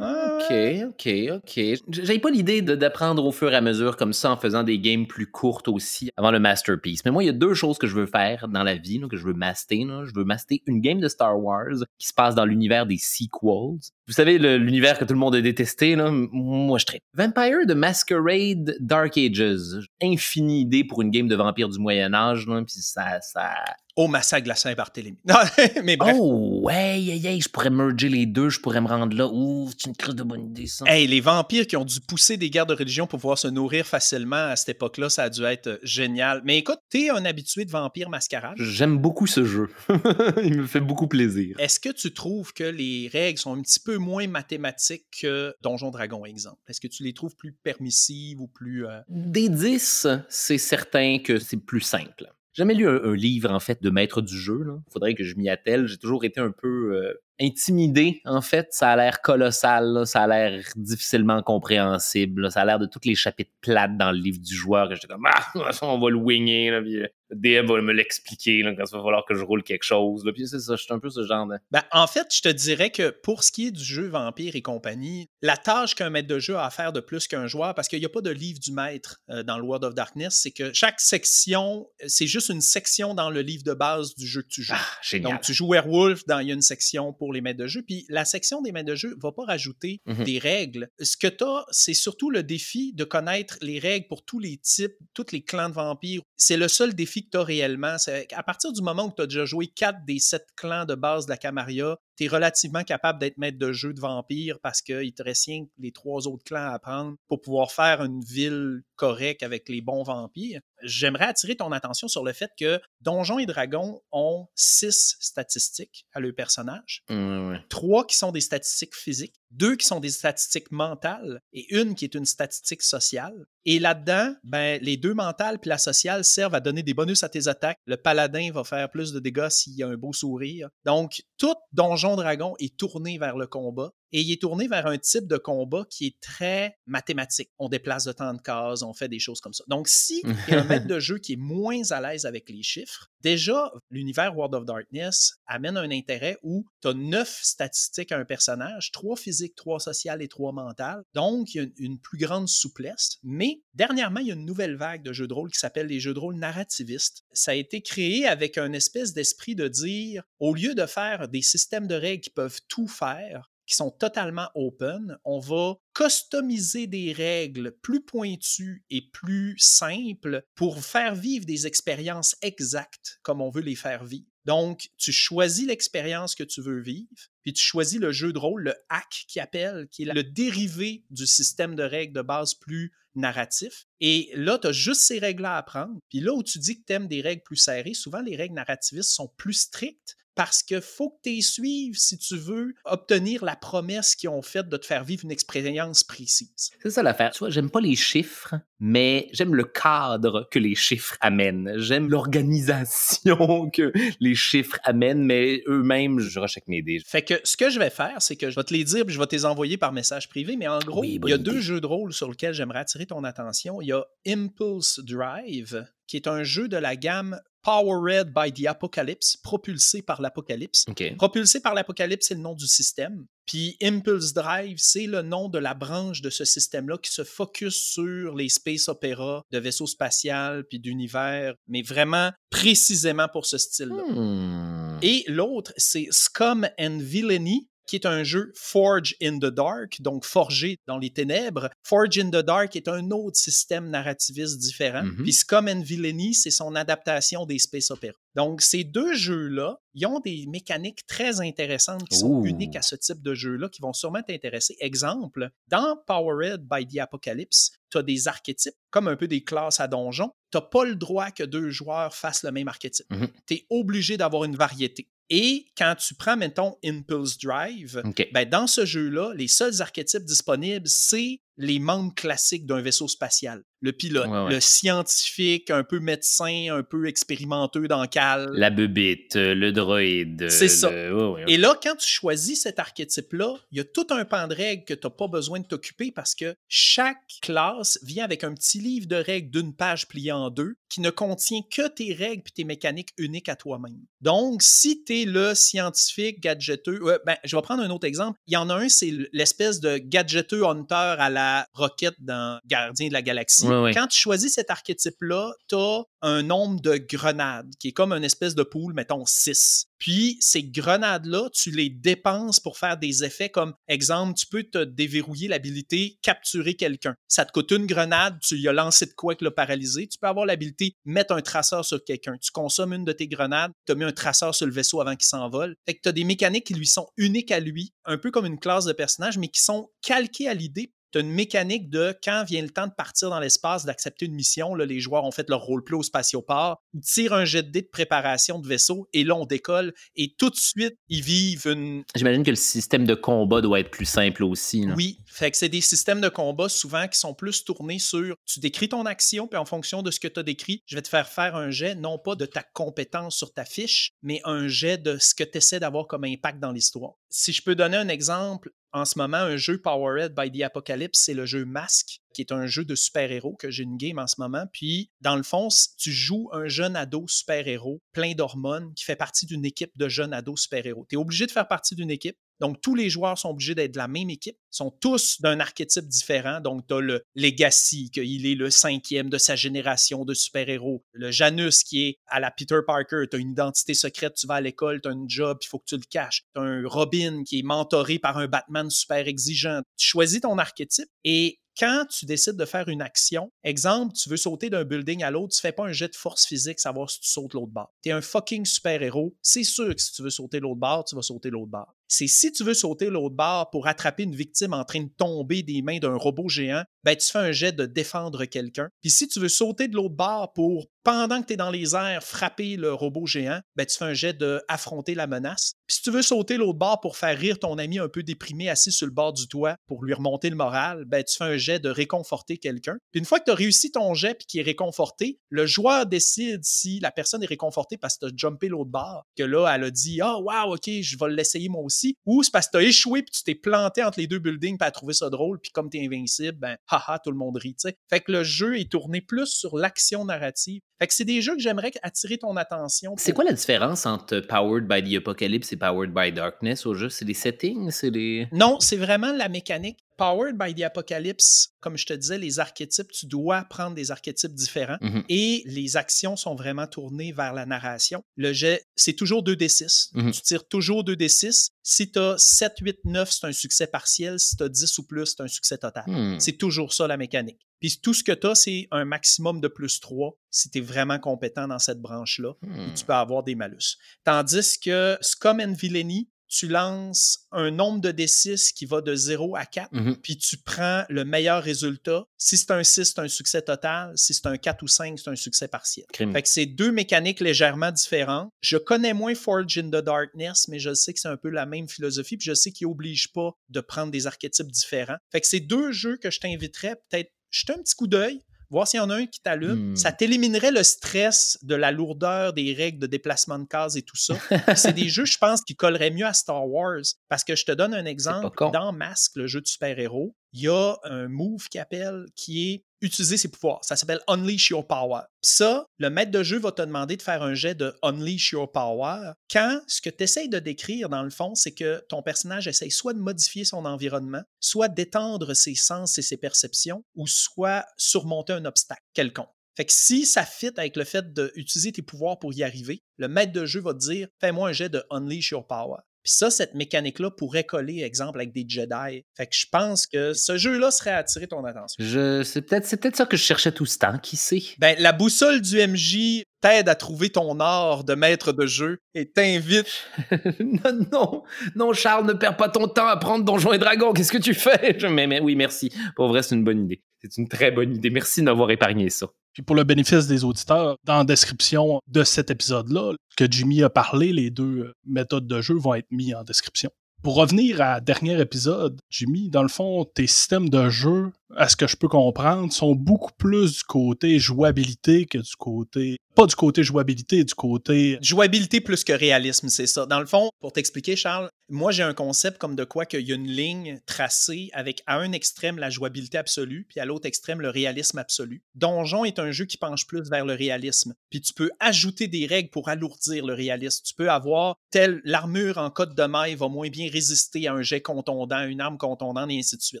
Ok, ok, ok. J'avais pas l'idée d'apprendre au fur et à mesure comme ça en faisant des games plus courtes aussi avant le masterpiece. Mais moi, il y a deux choses que je veux faire dans la vie, que je veux master. Je veux master une game de Star Wars qui se passe dans l'univers des sequels. Vous savez, l'univers que tout le monde a détesté, moi je traite. Vampire de Masquerade Dark Ages. Infinie idée pour une game de vampire du Moyen Âge, puis ça, ça, au massacre de la Saint-Barthélemy. Non, mais bref. Oh, ouais, ouais, ouais, je pourrais merger les deux, je pourrais me rendre là. Ouh, c'est une crise de bonne idée, ça. Hey, les vampires qui ont dû pousser des guerres de religion pour pouvoir se nourrir facilement à cette époque-là, ça a dû être euh, génial. Mais écoute, t'es un habitué de Vampire Mascarade. J'aime beaucoup ce jeu. Il me fait beaucoup plaisir. Est-ce que tu trouves que les règles sont un petit peu moins mathématiques que Donjon Dragon, exemple? Est-ce que tu les trouves plus permissives ou plus... Euh, des 10, c'est certain que c'est plus simple jamais lu un, livre en fait de maître du jeu. Il faudrait que je m'y attelle. J'ai toujours été un peu euh, intimidé en fait. Ça a l'air colossal, ça a l'air difficilement compréhensible. Ça a l'air de tous les chapitres plates dans le livre du joueur que j'étais comme ah on va le winger. Là, puis, le DM va me l'expliquer quand il va falloir que je roule quelque chose. Puis c'est ça, je suis un peu ce genre de. Ben, en fait, je te dirais que pour ce qui est du jeu Vampire et compagnie, la tâche qu'un maître de jeu a à faire de plus qu'un joueur, parce qu'il n'y a pas de livre du maître euh, dans le World of Darkness, c'est que chaque section, c'est juste une section dans le livre de base du jeu que tu joues. Ah, génial. Donc, tu joues Werewolf, dans, il y a une section pour les maîtres de jeu, puis la section des maîtres de jeu va pas rajouter Mhm. des règles. Ce que tu as, c'est surtout le défi de connaître les règles pour tous les types, tous les clans de vampires. C'est le seul défi que tu as réellement. À partir du moment où tu as déjà joué quatre des sept clans de base de la Camarilla, tu es relativement capable d'être maître de jeu de vampire parce qu'il te reste rien que les trois autres clans à prendre pour pouvoir faire une ville correcte avec les bons vampires. J'aimerais attirer ton attention sur le fait que Donjons et Dragons ont six statistiques à leur personnage. Ouais. Trois qui sont des statistiques physiques, deux qui sont des statistiques mentales et une qui est une statistique sociale. Et là-dedans, ben, les deux mentales puis la sociale servent à donner des bonus à tes attaques. Le paladin va faire plus de dégâts s'il y a un beau sourire. Donc, tout Donjon Dragon est tourné vers le combat et il est tourné vers un type de combat qui est très mathématique. On déplace de temps de cases, on fait des choses comme ça. Donc, si il y a un maître de jeu qui est moins à l'aise avec les chiffres, déjà, l'univers World of Darkness amène un intérêt où tu as neuf statistiques à un personnage, trois physiques, trois sociales et trois mentales. Donc, il y a une, une plus grande souplesse. Mais dernièrement, il y a une nouvelle vague de jeux de rôle qui s'appelle les jeux de rôle narrativistes. Ça a été créé avec un espèce d'esprit de dire, au lieu de faire des systèmes de règles qui peuvent tout faire, sont totalement open, on va customiser des règles plus pointues et plus simples pour faire vivre des expériences exactes comme on veut les faire vivre. Donc, tu choisis l'expérience que tu veux vivre, puis tu choisis le jeu de rôle, le hack qui appelle, qui est le dérivé du système de règles de base plus narratif. Et là, tu as juste ces règles-là à apprendre. Puis là où tu dis que tu aimes des règles plus serrées, souvent les règles narrativistes sont plus strictes parce qu'il faut que tu les suives si tu veux obtenir la promesse qu'ils ont faite de te faire vivre une expérience précise. C'est ça l'affaire. Tu vois, j'aime pas les chiffres, mais j'aime le cadre que les chiffres amènent. J'aime l'organisation que les chiffres amènent, mais eux-mêmes, je avec mes dés. Fait que ce que je vais faire, c'est que je vais te les dire puis je vais te les envoyer par message privé, mais en gros, Oui, il y a idée. deux jeux de rôle sur lesquels j'aimerais attirer ton attention. Il y a Impulse Drive, qui est un jeu de la gamme Powered by the Apocalypse, propulsé par l'Apocalypse. Propulsé par l'Apocalypse, c'est le nom du système. Puis Impulse Drive, c'est le nom de la branche de ce système-là qui se focus sur les space opéras de vaisseaux spatials puis d'univers, mais vraiment précisément pour ce style-là. Hmm. Et l'autre, c'est Scum and Villainy, qui est un jeu Forge in the Dark, donc forgé dans les ténèbres. Forge in the Dark est un autre système narrativiste différent. Mhm. Puis Scum and Villainy, c'est son adaptation des space opéras. Donc, ces deux jeux-là, ils ont des mécaniques très intéressantes qui sont uniques à ce type de jeu-là, qui vont sûrement t'intéresser. Exemple, dans Powered by the Apocalypse, tu as des archétypes, comme un peu des classes à donjon. Tu n'as pas le droit que deux joueurs fassent le même archétype. Mhm. Tu es obligé d'avoir une variété. Et quand tu prends, mettons, Impulse Drive, ben, dans ce jeu-là, les seuls archétypes disponibles, c'est les membres classiques d'un vaisseau spatial. le pilote, Ouais, ouais. le scientifique, un peu médecin, un peu expérimenteux dans cal. La bebite, euh, le droïde. C'est le- ça. ouais, Et là, quand tu choisis cet archétype-là, il y a tout un pan de règles que tu n'as pas besoin de t'occuper parce que chaque classe vient avec un petit livre de règles d'une page pliée en deux qui ne contient que tes règles et tes mécaniques uniques à toi-même. Donc, si tu es le scientifique gadgeteux, ouais, ben, je vais prendre un autre exemple. Il y en a un, c'est l'espèce de gadgeteux hunter à la roquette dans Gardien de la Galaxie. Quand tu choisis cet archétype-là, tu as un nombre de grenades qui est comme une espèce de pool, mettons 6. Puis ces grenades-là, tu les dépenses pour faire des effets comme, exemple, tu peux te déverrouiller l'habilité capturer quelqu'un. Ça te coûte une grenade, tu lui as lancé de quoi que l'a paralysé. Tu peux avoir l'habilité mettre un traceur sur quelqu'un. Tu consommes une de tes grenades, tu as mis un traceur sur le vaisseau avant qu'il s'envole. Fait que tu as des mécaniques qui lui sont uniques à lui, un peu comme une classe de personnage, mais qui sont calquées à l'idée tu as une mécanique de quand vient le temps de partir dans l'espace, d'accepter une mission. Là, les joueurs ont fait leur roleplay au spatioport. Ils tirent un jet de dés de préparation de vaisseau et là, on décolle. Et tout de suite, ils vivent une. J'imagine que le système de combat doit être plus simple aussi. là. Oui, fait que c'est des systèmes de combat souvent qui sont plus tournés sur tu décris ton action, puis en fonction de ce que tu as décrit, je vais te faire faire un jet, non pas de ta compétence sur ta fiche, mais un jet de ce que tu essaies d'avoir comme impact dans l'histoire. Si je peux donner un exemple, en ce moment, un jeu Powered by the Apocalypse, c'est le jeu Mask, qui est un jeu de super-héros que j'ai une game en ce moment. Puis, dans le fond, tu joues un jeune ado super-héros plein d'hormones qui fait partie d'une équipe de jeunes ados super-héros. Tu es obligé de faire partie d'une équipe. Donc, tous les joueurs sont obligés d'être de la même équipe, sont tous d'un archétype différent. Donc, tu as le Legacy, qu'il est le cinquième de sa génération de super-héros. Le Janus, qui est à la Peter Parker. Tu as une identité secrète, tu vas à l'école, tu as un job, il faut que tu le caches. Tu as un Robin qui est mentoré par un Batman super exigeant. Tu choisis ton archétype et quand tu décides de faire une action, exemple, tu veux sauter d'un building à l'autre, tu fais pas un jet de force physique, savoir si tu sautes l'autre barre. Tu es un fucking super-héros. C'est sûr que si tu veux sauter l'autre barre, tu vas sauter l'autre barre. C'est si tu veux sauter l'autre barre pour attraper une victime en train de tomber des mains d'un robot géant, ben tu fais un jet de défendre quelqu'un. Puis si tu veux sauter de l'autre barre pour, pendant que tu es dans les airs, frapper le robot géant, ben tu fais un jet de affronter la menace. Puis si tu veux sauter l'autre barre pour faire rire ton ami un peu déprimé assis sur le bord du toit pour lui remonter le moral, ben tu fais un jet de réconforter quelqu'un. Puis une fois que tu as réussi ton jet puis qu'il est réconforté, le joueur décide si la personne est réconfortée parce que tu as jumpé l'autre barre, que là, elle a dit Ah, wow, ok, je vais l'essayer moi aussi. Ou c'est parce que tu as échoué puis tu t'es planté entre les deux buildings puis trouvé ça drôle, puis comme tu es invincible, ben, haha, tout le monde rit. Fait que le jeu est tourné plus sur l'action narrative. Fait que c'est des jeux que j'aimerais attirer ton attention. C'est quoi la différence entre Powered by the Apocalypse et Powered by Darkness au jeu? C'est des settings? C'est des. Non, c'est vraiment la mécanique. Powered by the Apocalypse, comme je te disais, les archétypes, tu dois prendre des archétypes différents Mhm. et les actions sont vraiment tournées vers la narration. Le jet, c'est toujours 2d6. Mhm. Tu tires toujours 2d6. Si tu as 7, 8, 9, c'est un succès partiel. Si tu as 10 ou plus, c'est un succès total. Hmm. C'est toujours ça la mécanique. Puis tout ce que tu as, c'est un maximum de plus 3 si tu es vraiment compétent dans cette branche-là. Hmm. Tu peux avoir des malus. Tandis que Scum and Villainy, tu lances un nombre de D6 qui va de 0 à 4, Mhm. puis tu prends le meilleur résultat. Si c'est un 6, c'est un succès total. Si c'est un 4 ou 5, c'est un succès partiel. Crime. Fait que c'est deux mécaniques légèrement différentes. Je connais moins Forge in the Darkness, mais je sais que c'est un peu la même philosophie, puis je sais qu'il n'oblige pas de prendre des archétypes différents. Fait que c'est deux jeux que je t'inviterais peut-être jeter un petit coup d'œil, voir s'il y en a un qui t'allume. Hmm. Ça t'éliminerait le stress de la lourdeur des règles de déplacement de cases et tout ça. C'est des jeux, je pense, qui colleraient mieux à Star Wars. Parce que je te donne un exemple. Dans Mask, le jeu de super-héros, il y a un move qui appelle, qui est utiliser ses pouvoirs. Ça s'appelle Unleash Your Power. Puis ça, le maître de jeu va te demander de faire un jet de Unleash Your Power quand ce que tu essayes de décrire, dans le fond, c'est que ton personnage essaye soit de modifier son environnement, soit d'étendre ses sens et ses perceptions, ou soit surmonter un obstacle quelconque. Fait que si ça fit avec le fait d'utiliser tes pouvoirs pour y arriver, le maître de jeu va te dire fais-moi un jet de Unleash Your Power. Puis ça, cette mécanique-là pourrait coller, exemple, avec des Jedi. Fait que je pense que ce jeu-là serait à attirer ton attention. Je... C'est peut-être c'est peut-être ça que je cherchais tout ce temps. Qui sait? Ben, la boussole du MJ t'aide à trouver ton art de maître de jeu et t'invite. non, non, non, Charles, ne perds pas ton temps à prendre Donjons et Dragons. Qu'est-ce que tu fais? Je- mais, mais oui, merci. Pour vrai, c'est une bonne idée. C'est une très bonne idée. Merci de m'avoir épargné ça. Puis pour le bénéfice des auditeurs, dans la description de cet épisode-là, que Jimmy a parlé, les deux euh, méthodes de jeu vont être mis en description. Pour revenir à dernier épisode, Jimmy, dans le fond, tes systèmes de jeu, à ce que je peux comprendre, sont beaucoup plus du côté jouabilité que du côté pas du côté jouabilité, du côté. Jouabilité plus que réalisme, c'est ça. Dans le fond, pour t'expliquer, Charles, moi j'ai un concept comme de quoi qu'il y a une ligne tracée avec à un extrême la jouabilité absolue, puis à l'autre extrême le réalisme absolu. Donjon est un jeu qui penche plus vers le réalisme. Puis tu peux ajouter des règles pour alourdir le réalisme. Tu peux avoir telle l'armure en code de maille va moins bien résister à un jet contondant, une arme contondante, et ainsi de suite.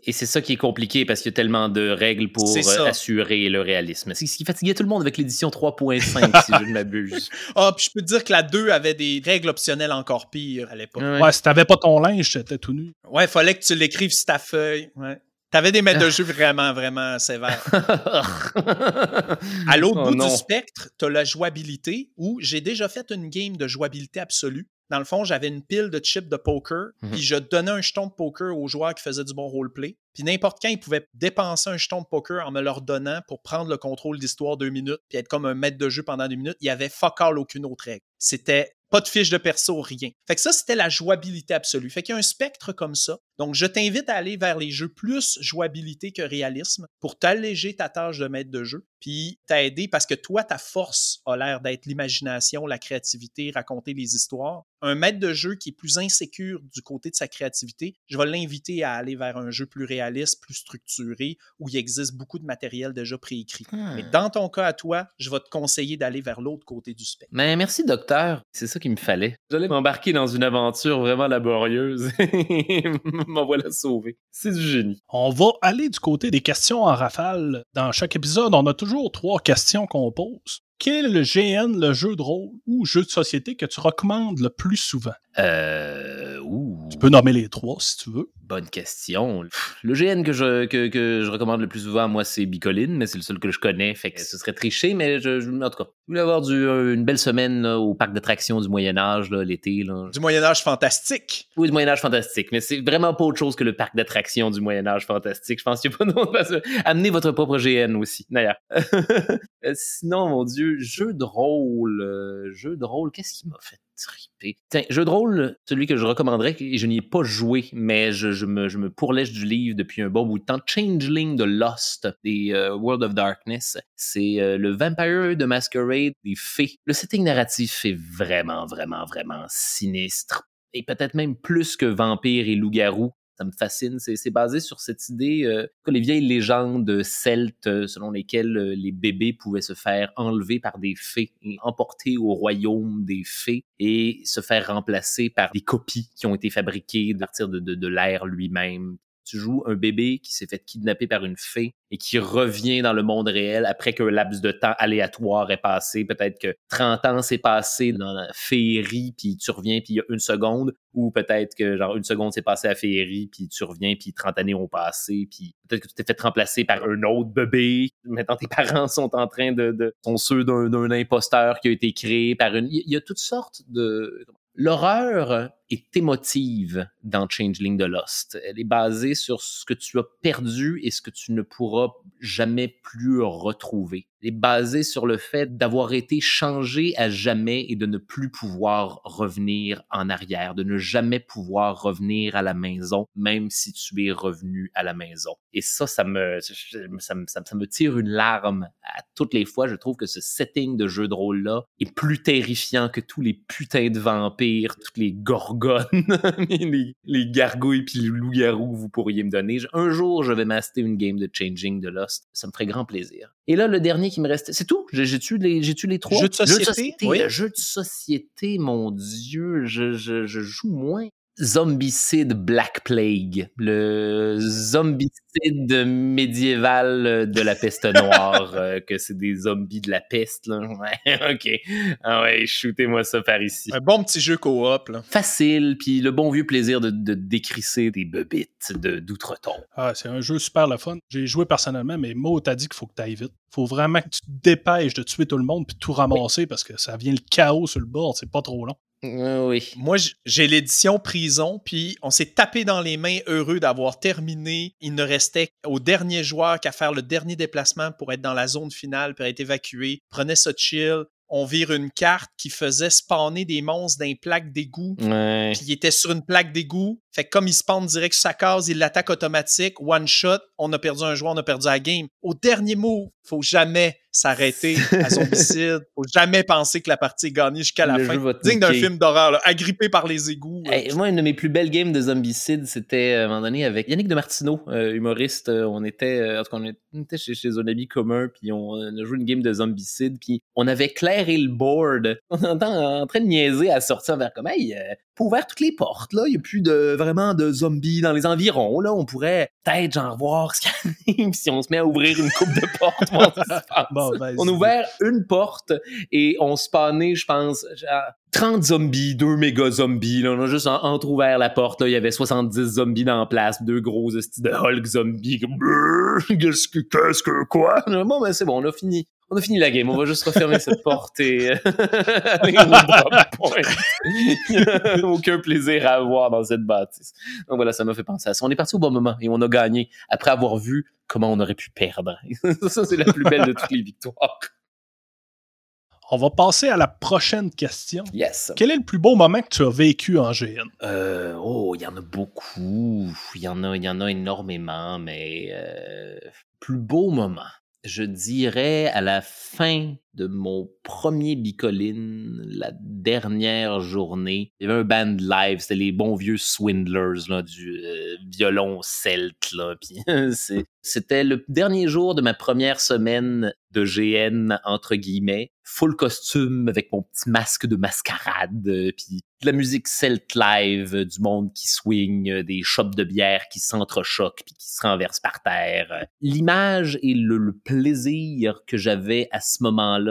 Et c'est ça qui est compliqué parce qu'il y a tellement de règles pour euh, assurer le réalisme. C'est ce qui fatiguait tout le monde avec l'édition 3.5 si je ne m'abuse. Ah, puis je peux te dire que la 2 avait des règles optionnelles encore pires à l'époque. Ouais, si pas ton linge, t'étais tout nu. Ouais, fallait que tu l'écrives sur ta feuille. Ouais. T'avais des maîtres de jeu vraiment, vraiment sévères. à l'autre oh bout du spectre, t'as la jouabilité où j'ai déjà fait une game de jouabilité absolue. Dans le fond, j'avais une pile de chips de poker, mhm. puis je donnais un jeton de poker aux joueurs qui faisaient du bon roleplay. Puis n'importe quand, ils pouvaient dépenser un jeton de poker en me leur donnant pour prendre le contrôle d'histoire deux minutes, puis être comme un maître de jeu pendant deux minutes. Il y avait fuck all aucune autre règle. C'était pas de fiche de perso, rien. Fait que ça, c'était la jouabilité absolue. Fait qu'il y a un spectre comme ça. Donc, je t'invite à aller vers les jeux plus jouabilité que réalisme pour t'alléger ta tâche de maître de jeu, puis t'aider parce que toi, ta force a l'air d'être l'imagination, la créativité, raconter les histoires. Un maître de jeu qui est plus insécure du côté de sa créativité, je vais l'inviter à aller vers un jeu plus réaliste, plus structuré, où il existe beaucoup de matériel déjà préécrit. Mais hmm. dans ton cas à toi, je vais te conseiller d'aller vers l'autre côté du spectre. Mais merci, docteur. C'est ça qu'il me fallait. J'allais m'embarquer dans une aventure vraiment laborieuse. M'en voilà sauvé. C'est du génie. On va aller du côté des questions en rafale. Dans chaque épisode, on a toujours trois questions qu'on pose. Quel est le GN, le jeu de rôle ou jeu de société que tu recommandes le plus souvent? Euh, Tu peux nommer les trois si tu veux. Bonne question. Le GN que je, que, je recommande le plus souvent, moi, c'est Bicoline, mais c'est le seul que je connais, fait que ce serait triché, mais je, en tout cas, je voulais avoir du, euh, une belle semaine au parc d'attractions du Moyen-Âge, l'été. Du Moyen-Âge fantastique. Oui, du Moyen-Âge fantastique, mais c'est vraiment pas autre chose que le parc d'attractions du Moyen-Âge fantastique. Je pense qu'il n'y a pas d'autre. Amenez votre propre GN aussi, d'ailleurs. Euh, sinon, mon Dieu, jeu de rôle. Euh, jeu de rôle, qu'est-ce qui m'a fait triper? Tiens, jeu de rôle, celui que je recommanderais, et je n'y ai pas joué, mais je, me, je me pourlèche du livre depuis un bon bout de temps. Changeling de Lost, des euh, World of Darkness. C'est euh, le Vampire de Masquerade des fées. Le setting narratif est vraiment, vraiment, vraiment sinistre et peut-être même plus que vampire et loup-garou ça me fascine. C'est basé sur cette idée, euh, les vieilles légendes celtes euh, selon lesquelles euh, les bébés pouvaient se faire enlever par des fées et emporter au royaume des fées et se faire remplacer par des copies qui ont été fabriquées à partir de, de l'air lui-même, tu joues un bébé qui s'est fait kidnapper par une fée et qui revient dans le monde réel après qu'un laps de temps aléatoire est passé. Peut-être que 30 ans s'est passé dans la féerie, puis tu reviens, puis il y a une seconde. Ou peut-être que genre une seconde s'est passée à féerie, puis tu reviens, puis 30 années ont passé. Puis peut-être que tu t'es fait remplacer par un autre bébé. Maintenant, tes parents sont en train de... de sont ceux d'un imposteur qui a été créé par une... Il y a toutes sortes de... L'horreur est émotive dans Changeling de Lost. Elle est basée sur ce que tu as perdu et ce que tu ne pourras jamais plus retrouver. Est basée sur le fait d'avoir été changé à jamais et de ne plus pouvoir revenir en arrière, de ne jamais pouvoir revenir à la maison, même si tu es revenu à la maison. Et ça, ça me, ça, me, ça me tire une larme à toutes les fois. Je trouve que ce setting de jeu de rôle-là est plus terrifiant que tous les putains de vampires, toutes les gorgones les, les, gargouilles puis les loups-garous que vous pourriez me donner. Un jour, je vais master une game de Changing de Lost. Ça me ferait grand plaisir. Et là, le dernier qui me reste, c'est tout? J'ai-tu les, les trois? Jeux de société? Jeux de Jeu de société, mon Dieu, je, je, je joue moins. Zombicide Black Plague, le zombicide médiéval de la peste noire, euh, que c'est des zombies de la peste. Là. Ouais, ok. Ah ouais, shootez-moi ça par ici. Un bon petit jeu coop. Là. Facile, puis le bon vieux plaisir de, de décrisser des bebites d'outre-ton. Ah, c'est un jeu super le fun. J'ai joué personnellement, mais Mo t'a dit qu'il faut que tu ailles vite. faut vraiment que tu te dépêches de tuer tout le monde puis tout ramasser parce que ça vient le chaos sur le bord. C'est pas trop long. Oui. Moi, j'ai l'édition prison, puis on s'est tapé dans les mains heureux d'avoir terminé. Il ne restait au dernier joueur qu'à faire le dernier déplacement pour être dans la zone finale, pour être évacué. Prenez ça chill. on vire une carte qui faisait spawner des monstres d'un plaque d'égout. Ouais. Puis il était sur une plaque d'égout. Fait que comme il spawn direct sur sa case, il l'attaque automatique, one shot, on a perdu un joueur, on a perdu la game. Au dernier mot, faut jamais s'arrêter à zombicide. Faut jamais penser que la partie est gagnée jusqu'à la Le fin. Digne d'un film d'horreur, là, agrippé par les égouts. moi, une de mes plus belles games de Zombicide, c'était euh, à un moment donné avec Yannick de Martineau, euh, humoriste. Euh, on était, euh, en tout cas, on était- était chez, chez un ami commun, puis on, on a joué une game de Zombicide, puis on avait clairé le board. On entend en train de niaiser à sortir vers comme, hey, faut ouvrir toutes les portes, là. Il n'y a plus de, vraiment de zombies dans les environs, là. On pourrait peut-être, genre, voir ce qui arrive si on se met à ouvrir une coupe de portes. Bon, vas-y. On a ouvert une porte et on spawnait, je pense, genre 30 zombies, deux méga zombies. Là. On a juste en- entrouvert la porte. Là. Il y avait 70 zombies dans la place, deux gros estis de Hulk zombies. Qu'est-ce que, qu'est-ce que, quoi? Bon, ben c'est bon, on a fini. On a fini la game. On va juste refermer cette porte et point. Aucun plaisir à avoir dans cette bâtisse. Donc voilà, ça m'a fait penser à ça. On est parti au bon moment et on a gagné après avoir vu comment on aurait pu perdre. ça, c'est la plus belle de toutes les victoires. On va passer à la prochaine question. Yes. Quel est le plus beau moment que tu as vécu en GN? Euh, oh, il y en a beaucoup. Il y en a, il y en a énormément, mais euh, plus beau moment. Je dirais à la fin de mon premier Bicoline, la dernière journée, il y avait un band live, c'était les bons vieux Swindlers là, du euh, violon celte. C'était le dernier jour de ma première semaine de GN, entre guillemets. Full costume avec mon petit masque de mascarade, euh, puis de la musique celte live, euh, du monde qui swing, euh, des chopes de bière qui s'entrechoquent puis qui se renversent par terre. L'image et le, le plaisir que j'avais à ce moment-là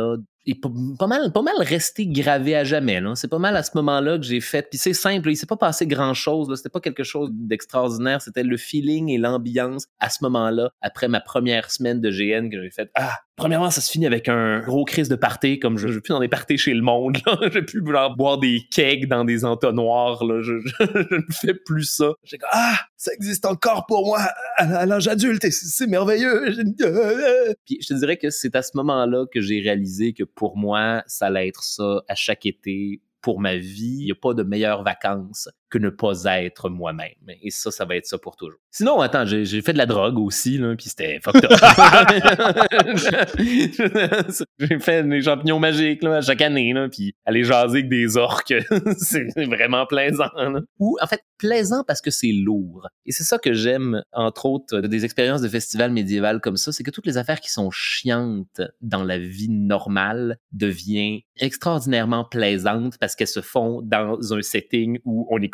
est pas, mal, pas resté gravé à jamais. C'est pas mal à ce moment-là que j'ai fait. Puis c'est simple, il s'est pas passé grand-chose. C'était pas quelque chose d'extraordinaire. C'était le feeling et l'ambiance à ce moment-là, après ma première semaine de GN, que j'ai fait Ah, premièrement, ça se finit avec un gros crise de party, comme je ne plus dans des parties chez le monde. Je vais plus genre, boire des kegs dans des entonnoirs. Là. Je, je- je ne fais plus ça. J'ai Ah, ça existe encore pour moi à, à l'âge adulte et c'est merveilleux. Je- Puis je te dirais que c'est à ce moment-là que j'ai réalisé que pour moi, ça allait être ça à chaque été pour ma vie. Il n'y a pas de meilleures vacances que ne pas être moi-même. Et ça, ça va être ça pour toujours. Sinon, attends, j'ai j'ai fait de la drogue aussi, là, puis c'était fucked up. j'ai fait des champignons magiques là, chaque année, là, puis aller jaser avec des orques, c'est vraiment plaisant. là. Ou, en fait, plaisant parce que c'est lourd. Et c'est ça que j'aime, entre autres, de des expériences de festival médiéval comme ça, c'est que toutes les affaires qui sont chiantes dans la vie normale deviennent extraordinairement plaisantes parce qu'elles se font dans un setting où on est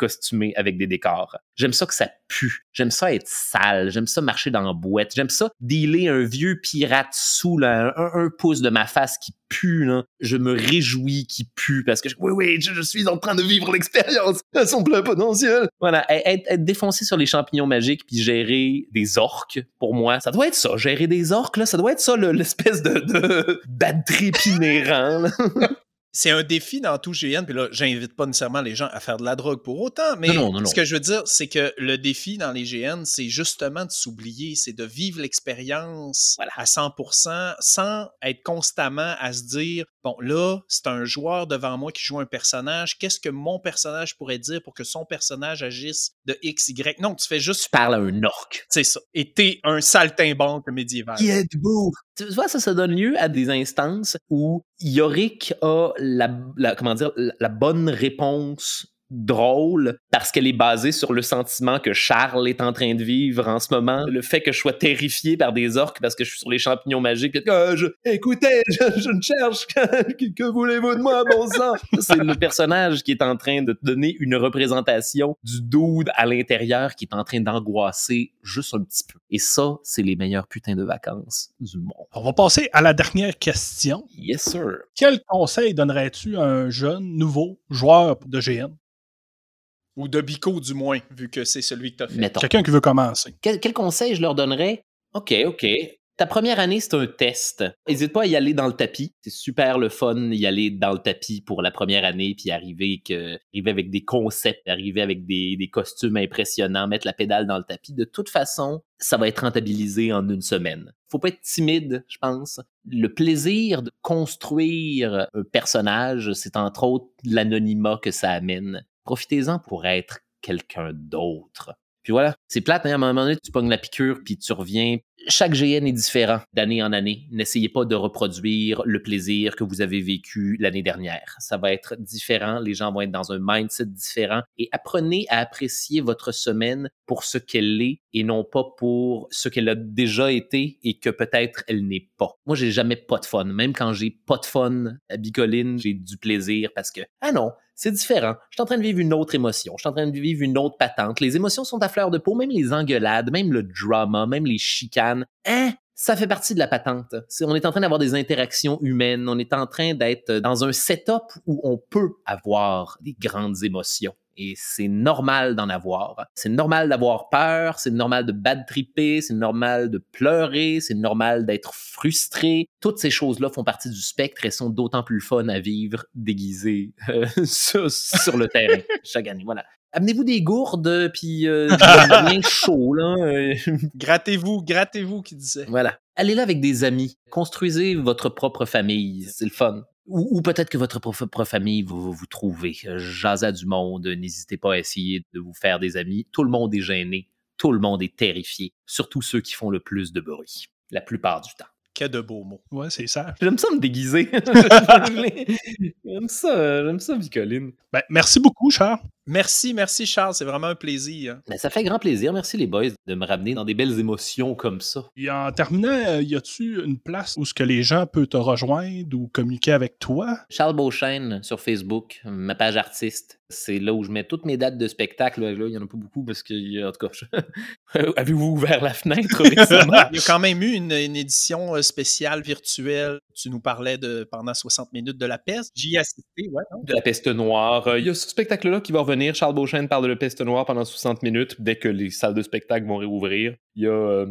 avec des décors. J'aime ça que ça pue. J'aime ça être sale. J'aime ça marcher dans la boîte. J'aime ça dealer un vieux pirate sous un, pouce de ma face qui pue. Je me réjouis qu'il pue parce que je- oui, oui, je, suis en train de vivre l'expérience à son plein potentiel. Voilà, être, défoncé sur les champignons magiques puis gérer des orques, pour moi, ça doit être ça. Gérer des orques, ça doit être ça, le- l'espèce de, de bad trip. C'est un défi dans tout GN, puis là, j'invite pas nécessairement les gens à faire de la drogue pour autant, mais Non, non, non, non. ce que je veux dire, c'est que le défi dans les GN, c'est justement de s'oublier, c'est de vivre l'expérience Voilà. à 100% sans être constamment à se dire, bon, là, c'est un joueur devant moi qui joue un personnage, qu'est-ce que mon personnage pourrait dire pour que son personnage agisse de X, Y? Non, tu fais juste, Tu parles à un orque. c'est ça, et t'es un saltimbanque médiéval. êtes-vous? Tu vois, ça, ça donne lieu à des instances où Yorick a la, la- comment dire, la, bonne réponse drôle parce qu'elle est basée sur le sentiment que Charles est en train de vivre en ce moment. Le fait que je sois terrifié par des orques parce que je suis sur les champignons magiques. puis, Ah, je- écoutez, je, je ne cherche que, que- que voulez-vous de moi, bon sang? C'est le personnage qui est en train de te donner une représentation du dude à l'intérieur qui est en train d'angoisser juste un petit peu. Et ça, c'est les meilleurs putains de vacances du monde. On va passer à la dernière question. Yes, sir. Quel conseil donnerais-tu à un jeune, nouveau joueur de GN? Ou de Bico, du moins, vu que c'est celui que t'as fait. Mettons. Quelqu'un qui veut commencer. Quel, quel conseil je leur donnerais? OK, OK. Ta première année, c'est un test. N'hésite pas à y aller dans le tapis. C'est super le fun y aller dans le tapis pour la première année, puis arriver, que, arriver avec des concepts, arriver avec des, des costumes impressionnants, mettre la pédale dans le tapis. De toute façon, ça va être rentabilisé en une semaine. Faut pas être timide, je pense. Le plaisir de construire un personnage, c'est entre autres l'anonymat que ça amène. Profitez-en pour être quelqu'un d'autre. Puis voilà, c'est plate, hein? à un moment donné, tu pognes la piqûre, puis tu reviens. Chaque GN est différent d'année en année. N'essayez pas de reproduire le plaisir que vous avez vécu l'année dernière. Ça va être différent, les gens vont être dans un mindset différent et apprenez à apprécier votre semaine pour ce qu'elle est et non pas pour ce qu'elle a déjà été et que peut-être elle n'est pas. Moi, j'ai jamais pas de fun. Même quand j'ai pas de fun à Bicoline, j'ai du plaisir parce que, ah non, c'est différent. Je suis en train de vivre une autre émotion. Je suis en train de vivre une autre patente. Les émotions sont à fleur de peau, même les engueulades, même le drama, même les chicanes. Hein? Ça fait partie de la patente. on est en train d'avoir des interactions humaines. On est en train d'être dans un setup où on peut avoir des grandes émotions et c'est normal d'en avoir. C'est normal d'avoir peur, c'est normal de bad tripper, c'est normal de pleurer, c'est normal d'être frustré. Toutes ces choses-là font partie du spectre et sont d'autant plus fun à vivre déguisées euh, sur, le terrain chaque année. Voilà. Amenez-vous des gourdes, puis euh, rien chaud, là. Euh. grattez-vous, grattez-vous, qui disait. Voilà. Allez là avec des amis. Construisez votre propre famille. C'est le fun. Ou, peut-être que votre propre famille va vous, vous trouver. Jaza du monde, n'hésitez pas à essayer de vous faire des amis. Tout le monde est gêné, tout le monde est terrifié, surtout ceux qui font le plus de bruit, la plupart du temps. Que de beaux mots. Ouais, c'est ça. J'aime ça me déguiser. j'aime ça, j'aime ça, Vicoline. Ben, merci beaucoup, Charles. Merci, merci Charles, c'est vraiment un plaisir. Ben, ça fait grand plaisir, merci les boys de me ramener dans des belles émotions comme ça. Et en terminant, euh, y a-tu une place où ce que les gens peuvent te rejoindre ou communiquer avec toi? Charles Beauchesne sur Facebook, ma page artiste. C'est là où je mets toutes mes dates de spectacle. Là, il y en a pas beaucoup parce que, en tout cas, avez-vous ouvert la fenêtre? Récemment? Il y a quand même eu une, édition euh, spéciale virtuelle. Tu nous parlais de pendant 60 minutes de la peste. J'y ai assisté, ouais. De la peste noire. Euh, il y a ce spectacle-là qui va revenir Charles Beauchesne parle de la peste noire pendant 60 minutes dès que les salles de spectacle vont réouvrir. Il y a euh,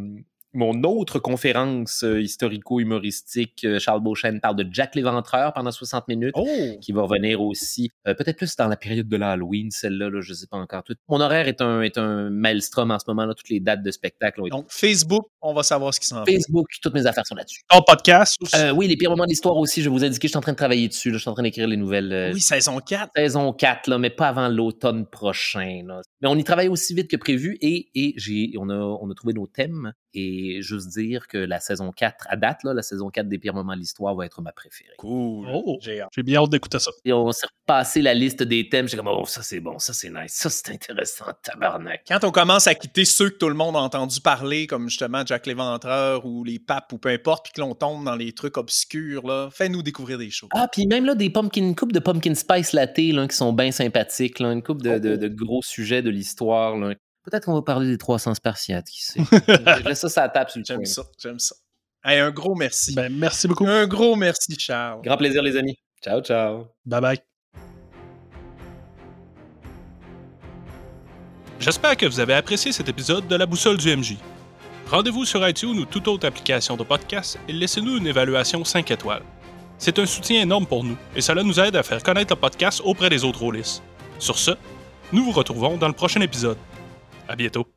mon autre conférence euh, historico-humoristique, euh, Charles Beauchesne parle de Jack l'Éventreur pendant 60 minutes, oh! qui va revenir aussi, euh, peut-être plus dans la période de l'Halloween, celle-là, je ne sais pas encore tout. Mon horaire est un, est un maelstrom en ce moment, là, toutes les dates de spectacle. Donc, Facebook, on va savoir ce qui s'en fait. Facebook, toutes mes affaires sont là-dessus. Ton podcast aussi? oui, les pires moments de l'histoire aussi, je vous ai indiqué, je suis en train de travailler dessus, je suis en train d'écrire les nouvelles. oui, saison 4. Saison 4, là, mais pas avant l'automne prochain. Mais on y travaille aussi vite que prévu et, et j'ai, on, a, on a trouvé nos thèmes et juste dire que la saison 4, à date, là, la saison 4 des pires moments de l'histoire va être ma préférée. Cool. Oh, j'ai bien hâte d'écouter ça. Et on s'est repassé la liste des thèmes. J'ai comme, oh, ça c'est bon, ça c'est nice, ça c'est intéressant, tabarnak. Quand on commence à quitter ceux que tout le monde a entendu parler, comme justement Jack l'Éventreur ou les papes ou peu importe, puis que l'on tombe dans les trucs obscurs, là, fais-nous découvrir des choses. Ah, puis même là, des pumpkin, une coupe de pumpkin spice latte là, qui sont bien sympathiques, là, une coupe de, de, de, gros sujets de l'histoire. Peut-être qu'on va parler des 300 Spartiates, qui sait. je laisse ça, ça tape sur le J'aime ça, j'aime ça. un gros merci. Ben, merci beaucoup. Un gros merci, Charles. Grand plaisir, les amis. Ciao, ciao. Bye bye. J'espère que vous avez apprécié cet épisode de La Boussole du MJ. Rendez-vous sur iTunes ou toute autre application de podcast et laissez-nous une évaluation 5 étoiles. C'est un soutien énorme pour nous et cela nous aide à faire connaître le podcast auprès des autres rôlistes. Sur ce, nous vous retrouvons dans le prochain épisode. À bientôt.